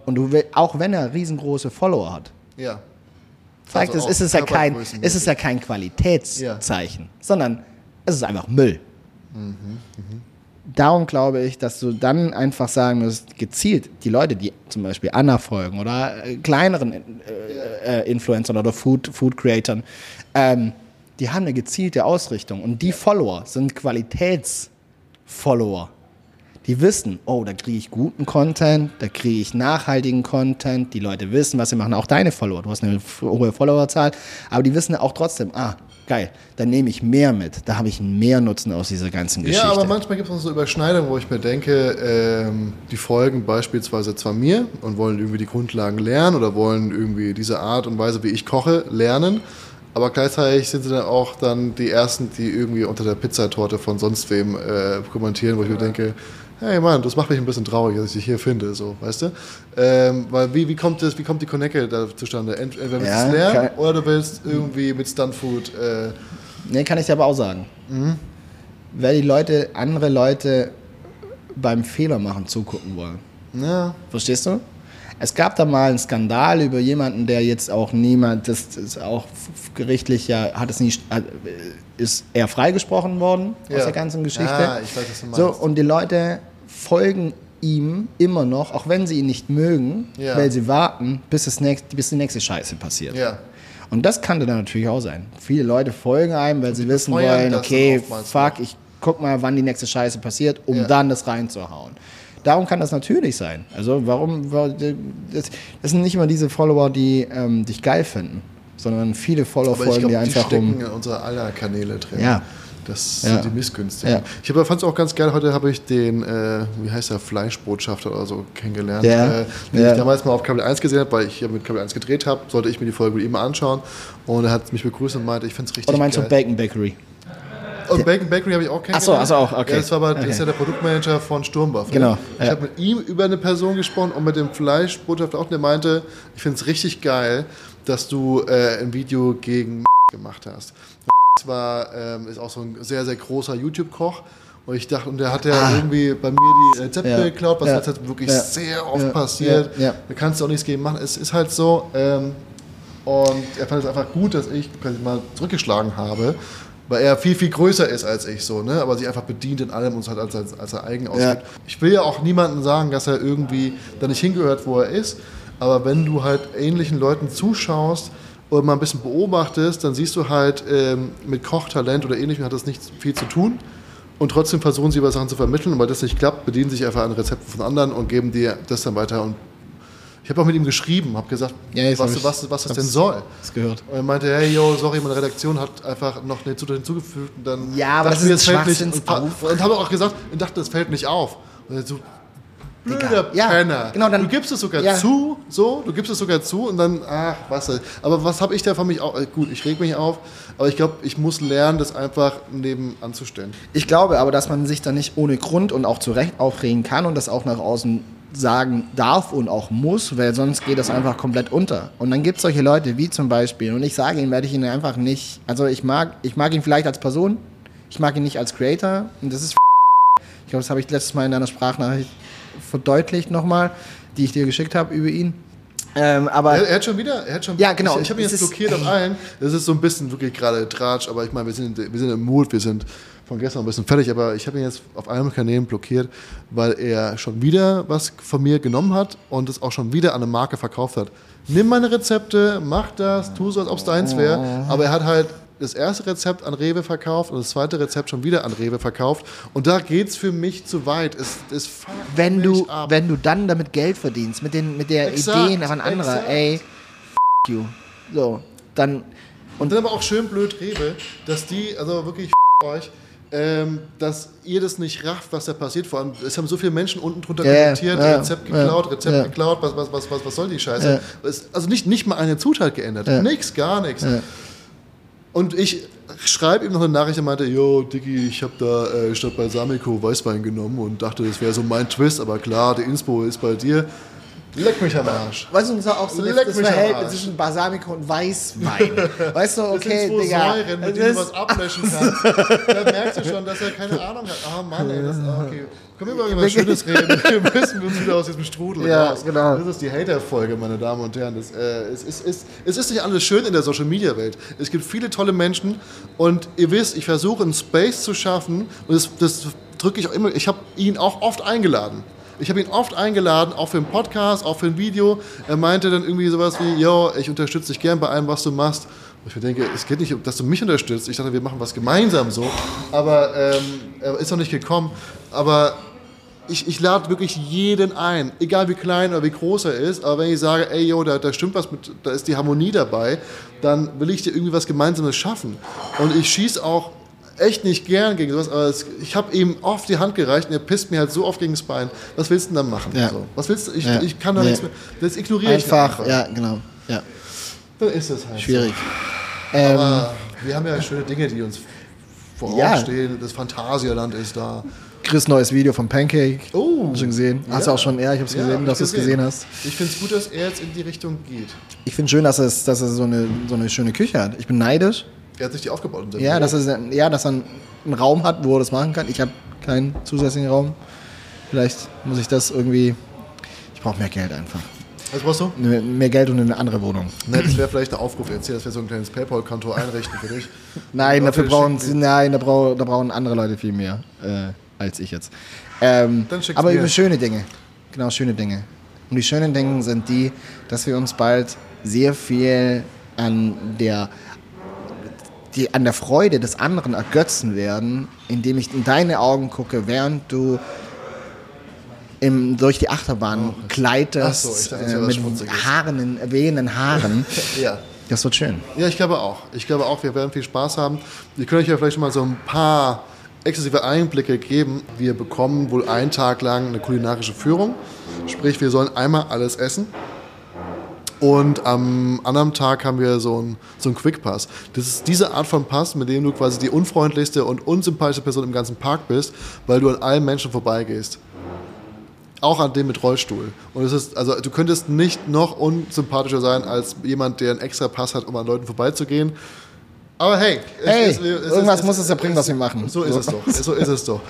Und du will, auch wenn er riesengroße Follower hat, Ja. zeigt Also es, ist es, ja kein, ist es ja kein Qualitätszeichen, sondern es ist einfach Müll. Mhm, Darum glaube ich, dass du dann einfach sagen musst, gezielt die Leute, die zum Beispiel Anna folgen oder äh, kleineren äh, äh, Influencern oder Food, Food Creatern, ähm, die haben eine gezielte Ausrichtung und die Follower sind Qualitätsfollower. Die wissen, oh, da kriege ich guten Content, da kriege ich nachhaltigen Content, die Leute wissen, was sie machen, auch deine Follower. Du hast eine hohe Followerzahl, aber die wissen auch trotzdem, ah, geil, dann nehme ich mehr mit, da habe ich mehr Nutzen aus dieser ganzen Geschichte. Ja, aber manchmal gibt es auch so Überschneidungen, wo ich mir denke, ähm, die folgen beispielsweise zwar mir und wollen irgendwie die Grundlagen lernen oder wollen irgendwie diese Art und Weise, wie ich koche, lernen. Aber gleichzeitig sind sie dann auch dann die Ersten, die irgendwie unter der Pizzatorte von sonst wem äh, kommentieren, wo ich mir denke, hey Mann, das macht mich ein bisschen traurig, dass ich dich hier finde, so, weißt du? Ähm, weil wie, wie kommt das, wie kommt die Connecte da zustande? Ent- Entweder willst du Ja, es lernen oder du willst irgendwie mit Stuntfood äh, Nee, kann ich dir aber auch sagen. Mhm. Weil die Leute, andere Leute beim Fehler machen zugucken wollen. ja, Verstehst du? Es gab da mal einen Skandal über jemanden, der jetzt auch niemand, das ist auch gerichtlich ja, hat es nicht, ist er freigesprochen worden aus Ja. der ganzen Geschichte. Ja, ich weiß, was du So, meinst. und die Leute folgen ihm immer noch, auch wenn sie ihn nicht mögen, Ja. weil sie warten, bis, das nächste, bis die nächste Scheiße passiert. ja. Und das kann dann natürlich auch sein. Viele Leute folgen einem, weil sie wissen wollen, okay, fuck, ich guck mal, wann die nächste Scheiße passiert, um Ja. dann das reinzuhauen. Darum kann das natürlich sein. Also warum, wa- das, das sind nicht immer diese Follower, die ähm, dich geil finden, sondern viele Follower folgen glaube, dir die einfach stecken um. in unserer aller Kanäle drin. Ja. Das Ja. sind die Missgünstigen. Ja. Ich fand es auch ganz geil, heute habe ich den, äh, wie heißt der, Fleischbotschafter oder so kennengelernt, Ja. äh, den Ja. ich damals mal auf Kabel 1 gesehen habe, weil ich mit Kabel 1 gedreht habe, sollte ich mir die Folge mit ihm anschauen. Und er hat mich begrüßt und meinte, ich finde es richtig Oder meinst geil. du Bacon Bakery? Und Bacon Bakery habe ich auch kennengelernt. Ach so, ach so, auch, okay. Ja, das war aber, Okay. ist ja der Produktmanager von Sturmwaffen. Genau, Ich ja. habe mit ihm über eine Person gesprochen und mit dem Fleischbotschafter auch, der meinte, ich finde es richtig geil, dass du äh, ein Video gegen gemacht hast. Das war, ähm, ist auch so ein sehr, sehr großer YouTube-Koch. Und ich dachte, und der hat ja irgendwie bei mir die Rezepte Ah. Ja. geklaut, was Ja. jetzt halt wirklich Ja. sehr oft passiert. Da kannst du auch nichts gegen machen. Es ist halt so. Ähm, und er fand es einfach gut, dass ich quasi mal zurückgeschlagen habe, weil er viel, viel größer ist als ich so, ne? aber sich einfach bedient in allem und es halt als, als, als er eigen ausgibt. Ich will ja auch niemandem sagen, dass er irgendwie da nicht hingehört, wo er ist, aber wenn du halt ähnlichen Leuten zuschaust und mal ein bisschen beobachtest, dann siehst du halt, ähm, mit Kochtalent oder ähnlichem hat das nicht viel zu tun. Und trotzdem versuchen sie über Sachen zu vermitteln. Und weil das nicht klappt, bedienen sich einfach an Rezepten von anderen und geben dir das dann weiter. Und ich habe auch mit ihm geschrieben, habe gesagt, Ja, was, ich- was, was das denn soll. Das gehört. Und er meinte, hey, yo, sorry, meine Redaktion hat einfach noch eine Zutat hinzugefügt. Und dann Ja, aber das ist mir, ein fällt nicht. Und, Schwachsinnsaufwand. und habe auch gesagt, ich dachte, das fällt nicht auf. Und er so, blöder ja, Penner. genau, dann- du gibst es sogar ja. zu, so, du gibst es sogar zu und dann, ach, was. Aber was habe ich da von mich auch, äh, gut, ich reg mich auf, aber ich glaube, ich muss lernen, das einfach neben anzustellen. Ich glaube aber, dass man sich da nicht ohne Grund und auch zu Recht aufregen kann und das auch nach außen sagen darf und auch muss, weil sonst geht das einfach komplett unter. Und dann gibt es solche Leute wie zum Beispiel, und ich sage ihn, werde ich ihn einfach nicht, also ich mag, ich mag ihn vielleicht als Person, ich mag ihn nicht als Creator und das ist ich glaube, das habe ich letztes Mal in deiner Sprachnachricht verdeutlicht nochmal, die ich dir geschickt habe über ihn. Ähm, aber Er, er hat schon wieder, er hat schon Ja, genau. Ich, ich habe ihn jetzt blockiert auf allen. Das ist so ein bisschen wirklich gerade Tratsch, aber ich meine, wir sind, wir sind im Mut, wir sind von gestern ein bisschen fertig, aber ich habe ihn jetzt auf allen Kanälen blockiert, weil er schon wieder was von mir genommen hat und es auch schon wieder an eine Marke verkauft hat. Nimm meine Rezepte, mach das, tu so, als ob es deins wäre, aber er hat halt das erste Rezept an Rewe verkauft und das zweite Rezept schon wieder an Rewe verkauft und da geht's für mich zu weit. Es, es wenn du, ab. wenn du dann damit Geld verdienst, mit, den, mit der Exakt, Ideen von anderer, exakt. ey, f you. So, dann, Und dann aber auch schön blöd Rewe, dass die, also wirklich euch, ähm, dass ihr das nicht rafft, was da passiert. Vor allem, es haben so viele Menschen unten drunter Ja, kommentiert, ja, Rezept geklaut, Rezept ja. geklaut, was, was, was, was, was soll die Scheiße? Es, also nicht, nicht mal eine Zutat geändert, nix, gar nichts. Und ich schreibe ihm noch eine Nachricht und meinte, yo, Diggi, ich habe da äh, statt Balsamico Weißwein genommen und dachte, das wäre so mein Twist, aber klar, die Inspo ist bei dir. Leck mich am Arsch. Weißt du, und auch so Leck das Verhältnis zwischen Balsamico und Weißwein. [laughs] weißt du, okay, das Digga. Säuren, mit denen du das- was ablöschen kannst. da merkst du schon, dass er keine Ahnung hat. Ah Mann, ey, das, ah, okay. Können wir über irgendwas Schönes reden? [laughs] Wir müssen uns wieder aus diesem Strudel Ja, raus. genau. Das ist die Hater-Folge, meine Damen und Herren. Das, äh, es, ist, es, es ist nicht alles schön in der Social-Media-Welt. Es gibt viele tolle Menschen und ihr wisst, ich versuche einen Space zu schaffen und das, das drücke ich auch immer. Ich habe ihn auch oft eingeladen. Ich habe ihn oft eingeladen, auch für einen Podcast, auch für ein Video. Er meinte dann irgendwie sowas wie, yo, ich unterstütze dich gern bei allem, was du machst. Und ich denke, es geht nicht, dass du mich unterstützt. Ich dachte, wir machen was gemeinsam so. Aber ähm, er ist noch nicht gekommen. Aber ich, ich lade wirklich jeden ein, egal wie klein oder wie groß er ist. Aber wenn ich sage, ey, yo, da, da stimmt was mit, da ist die Harmonie dabei, dann will ich dir irgendwie was Gemeinsames schaffen. Und ich schieße auch echt nicht gern gegen sowas, aber es, ich habe ihm oft die Hand gereicht und er pisst mir halt so oft gegen das Bein. Was willst du denn dann machen? Ja. So, was willst du? Ich, Ja. ich kann da Nee. nichts mehr. Das ignoriere ich Einfach, ja, genau. Ja, Dann ist es halt. schwierig. So. Ähm, Aber wir haben ja schöne Dinge, die uns vorausstehen. Das Phantasialand ist da. Chris neues Video von Pancake. Oh. Hast du schon gesehen? Hast du auch schon? Ja, ich habe es Ja, gesehen, hab dass du es gesehen hast. Ich finde es gut, dass er jetzt in die Richtung geht. Ich finde schön, dass es, dass er so eine, so eine schöne Küche hat. Ich bin neidisch. Er hat sich die aufgebaut. Ja, dass er, ja, dass er einen Raum hat, wo er das machen kann. Ich habe keinen zusätzlichen Raum. Vielleicht muss ich das irgendwie. Ich brauche mehr Geld einfach. Was brauchst du? Mehr Geld und eine andere Wohnung. Ne, das wäre vielleicht ein Aufruf jetzt hier, dass wir so ein kleines PayPal-Konto einrichten für dich. [laughs] Nein, Und dafür brauchen nein, da, brau, da brauchen andere Leute viel mehr äh, als ich jetzt. Ähm, Dann aber mir. über schöne Dinge. Genau, schöne Dinge. Und die schönen Dinge sind die, dass wir uns bald sehr viel an der, die, an der Freude des anderen ergötzen werden, indem ich in deine Augen gucke, während du im, durch die Achterbahn gleitest Oh, Ach so, ich dachte, das äh, mit. Haaren, wehenden Haaren. [laughs] Ja. Das wird schön. Ja, ich glaube auch. Ich glaube auch, wir werden viel Spaß haben. Wir können euch ja vielleicht schon mal so ein paar exklusive Einblicke geben. Wir bekommen wohl einen Tag lang eine kulinarische Führung. Sprich, wir sollen einmal alles essen. Und am anderen Tag haben wir so einen so einen Quick Pass. Das ist diese Art von Pass, mit dem du quasi die unfreundlichste und unsympathischste Person im ganzen Park bist, weil du an allen Menschen vorbeigehst. Auch an dem mit Rollstuhl. Und es ist, also du könntest nicht noch unsympathischer sein als jemand, der einen extra Pass hat, um an Leuten vorbeizugehen. Aber hey, es Hey, ist- es ist- irgendwas es- muss es ja bringen, was wir machen. So ist es doch. So ist es doch.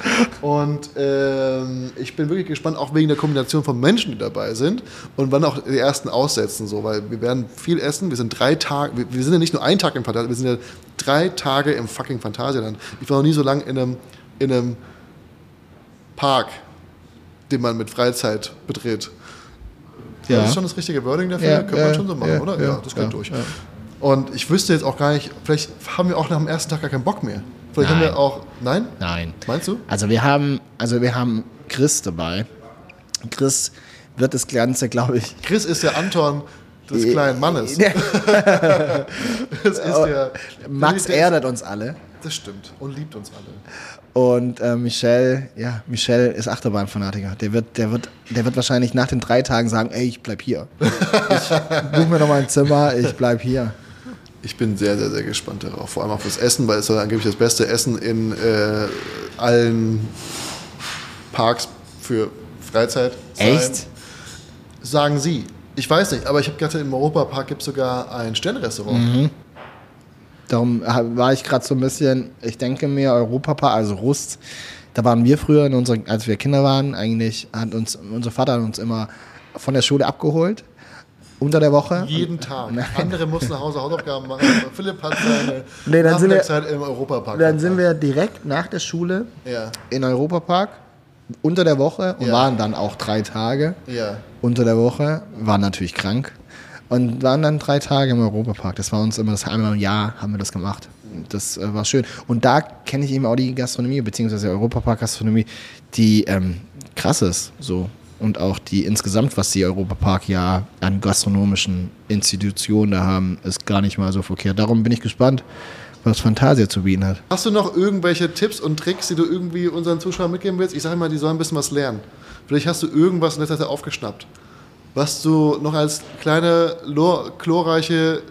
Und ähm, ich bin wirklich gespannt, auch wegen der Kombination von Menschen, die dabei sind und wann auch die ersten aussetzen, so, weil wir werden viel essen. Wir sind drei Tage, wir, wir sind ja nicht nur einen Tag im Phantasialand, wir sind ja drei Tage im fucking Phantasialand. Ich war noch nie so lange in einem, in einem Park, den man mit Freizeit betritt. Ja. Das ist schon das richtige Wording dafür, Ja, könnte ja, man schon so machen, ja, oder? ja, Ja, das geht ja, durch. Und ich wüsste jetzt auch gar nicht, vielleicht haben wir auch nach dem ersten Tag gar keinen Bock mehr. Vielleicht haben Nein. wir auch, nein? Nein. Meinst du? Also wir haben, also wir haben Chris dabei. Chris wird das Ganze, glaube ich. Chris ist der Anton des Äh, kleinen Mannes. [laughs] [laughs] Das ist der. Max der- erdet uns alle. Das stimmt. Und liebt uns alle. Und äh, Michel, ja, Michel ist Achterbahnfanatiker. Der wird, der wird, der wird wahrscheinlich nach den drei Tagen sagen, ey, ich bleib hier. Ich [laughs] buch mir noch mal ein Zimmer, ich bleib hier. Ich bin sehr, sehr, sehr gespannt darauf. Vor allem auf das Essen, weil es soll angeblich das beste Essen in äh, allen Parks für Freizeit sein. Echt? Sagen sie. Ich weiß nicht, aber ich habe gerade im Europapark gibt es sogar ein Sternrestaurant. Mhm. Darum ha- war ich gerade so ein bisschen, ich denke mir, Europapark, also Rust, da waren wir früher, in unserer, als wir Kinder waren, eigentlich hat uns, unser Vater hat uns immer von der Schule abgeholt, unter der Woche. Jeden Tag. Nein. Andere mussten nach Hause Hausaufgaben machen. Philipp hat seine [laughs] Nee, dann sind wir- im Europapark. Dann sind wir direkt nach der Schule Ja, in Europapark unter der Woche und Ja. waren dann auch drei Tage ja. unter der Woche, waren natürlich krank und waren dann drei Tage im Europapark. Das war uns immer das einmal im Jahr haben wir das gemacht. Das äh, war schön. Und da kenne ich eben auch die Gastronomie, beziehungsweise Europapark-Gastronomie, die ähm, krass ist. So. Und auch die insgesamt, was die Europapark ja an gastronomischen Institutionen da haben, ist gar nicht mal so verkehrt. Darum bin ich gespannt, was Fantasia zu bieten hat. Hast du noch irgendwelche Tipps und Tricks, die du irgendwie unseren Zuschauern mitgeben willst? Ich sage mal, die sollen ein bisschen was lernen. Vielleicht hast du irgendwas in letzter Zeit aufgeschnappt, was du noch als kleine, lor- chlorreiche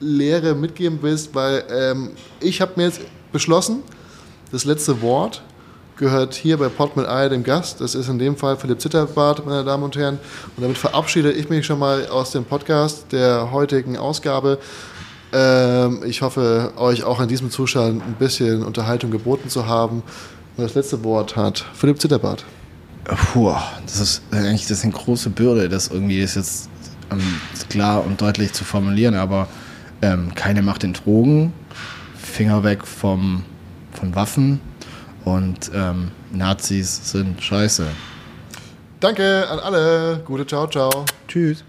Lehre mitgeben willst, weil ähm, ich habe mir jetzt beschlossen, das letzte Wort gehört hier bei Pod mit Ei dem Gast. Das ist in dem Fall Philipp Zitterbart, meine Damen und Herren. Und damit verabschiede ich mich schon mal aus dem Podcast der heutigen Ausgabe. Ähm, ich hoffe, euch auch in diesem Zustand ein bisschen Unterhaltung geboten zu haben. Und das letzte Wort hat Philipp Zitterbart. Puh, das ist eigentlich das ist eine große Bürde, das irgendwie ist jetzt ähm, klar und deutlich zu formulieren, aber ähm, keine Macht in Drogen, Finger weg vom, von Waffen und ähm, Nazis sind scheiße. Danke an alle. Gute Ciao, ciao. Tschüss.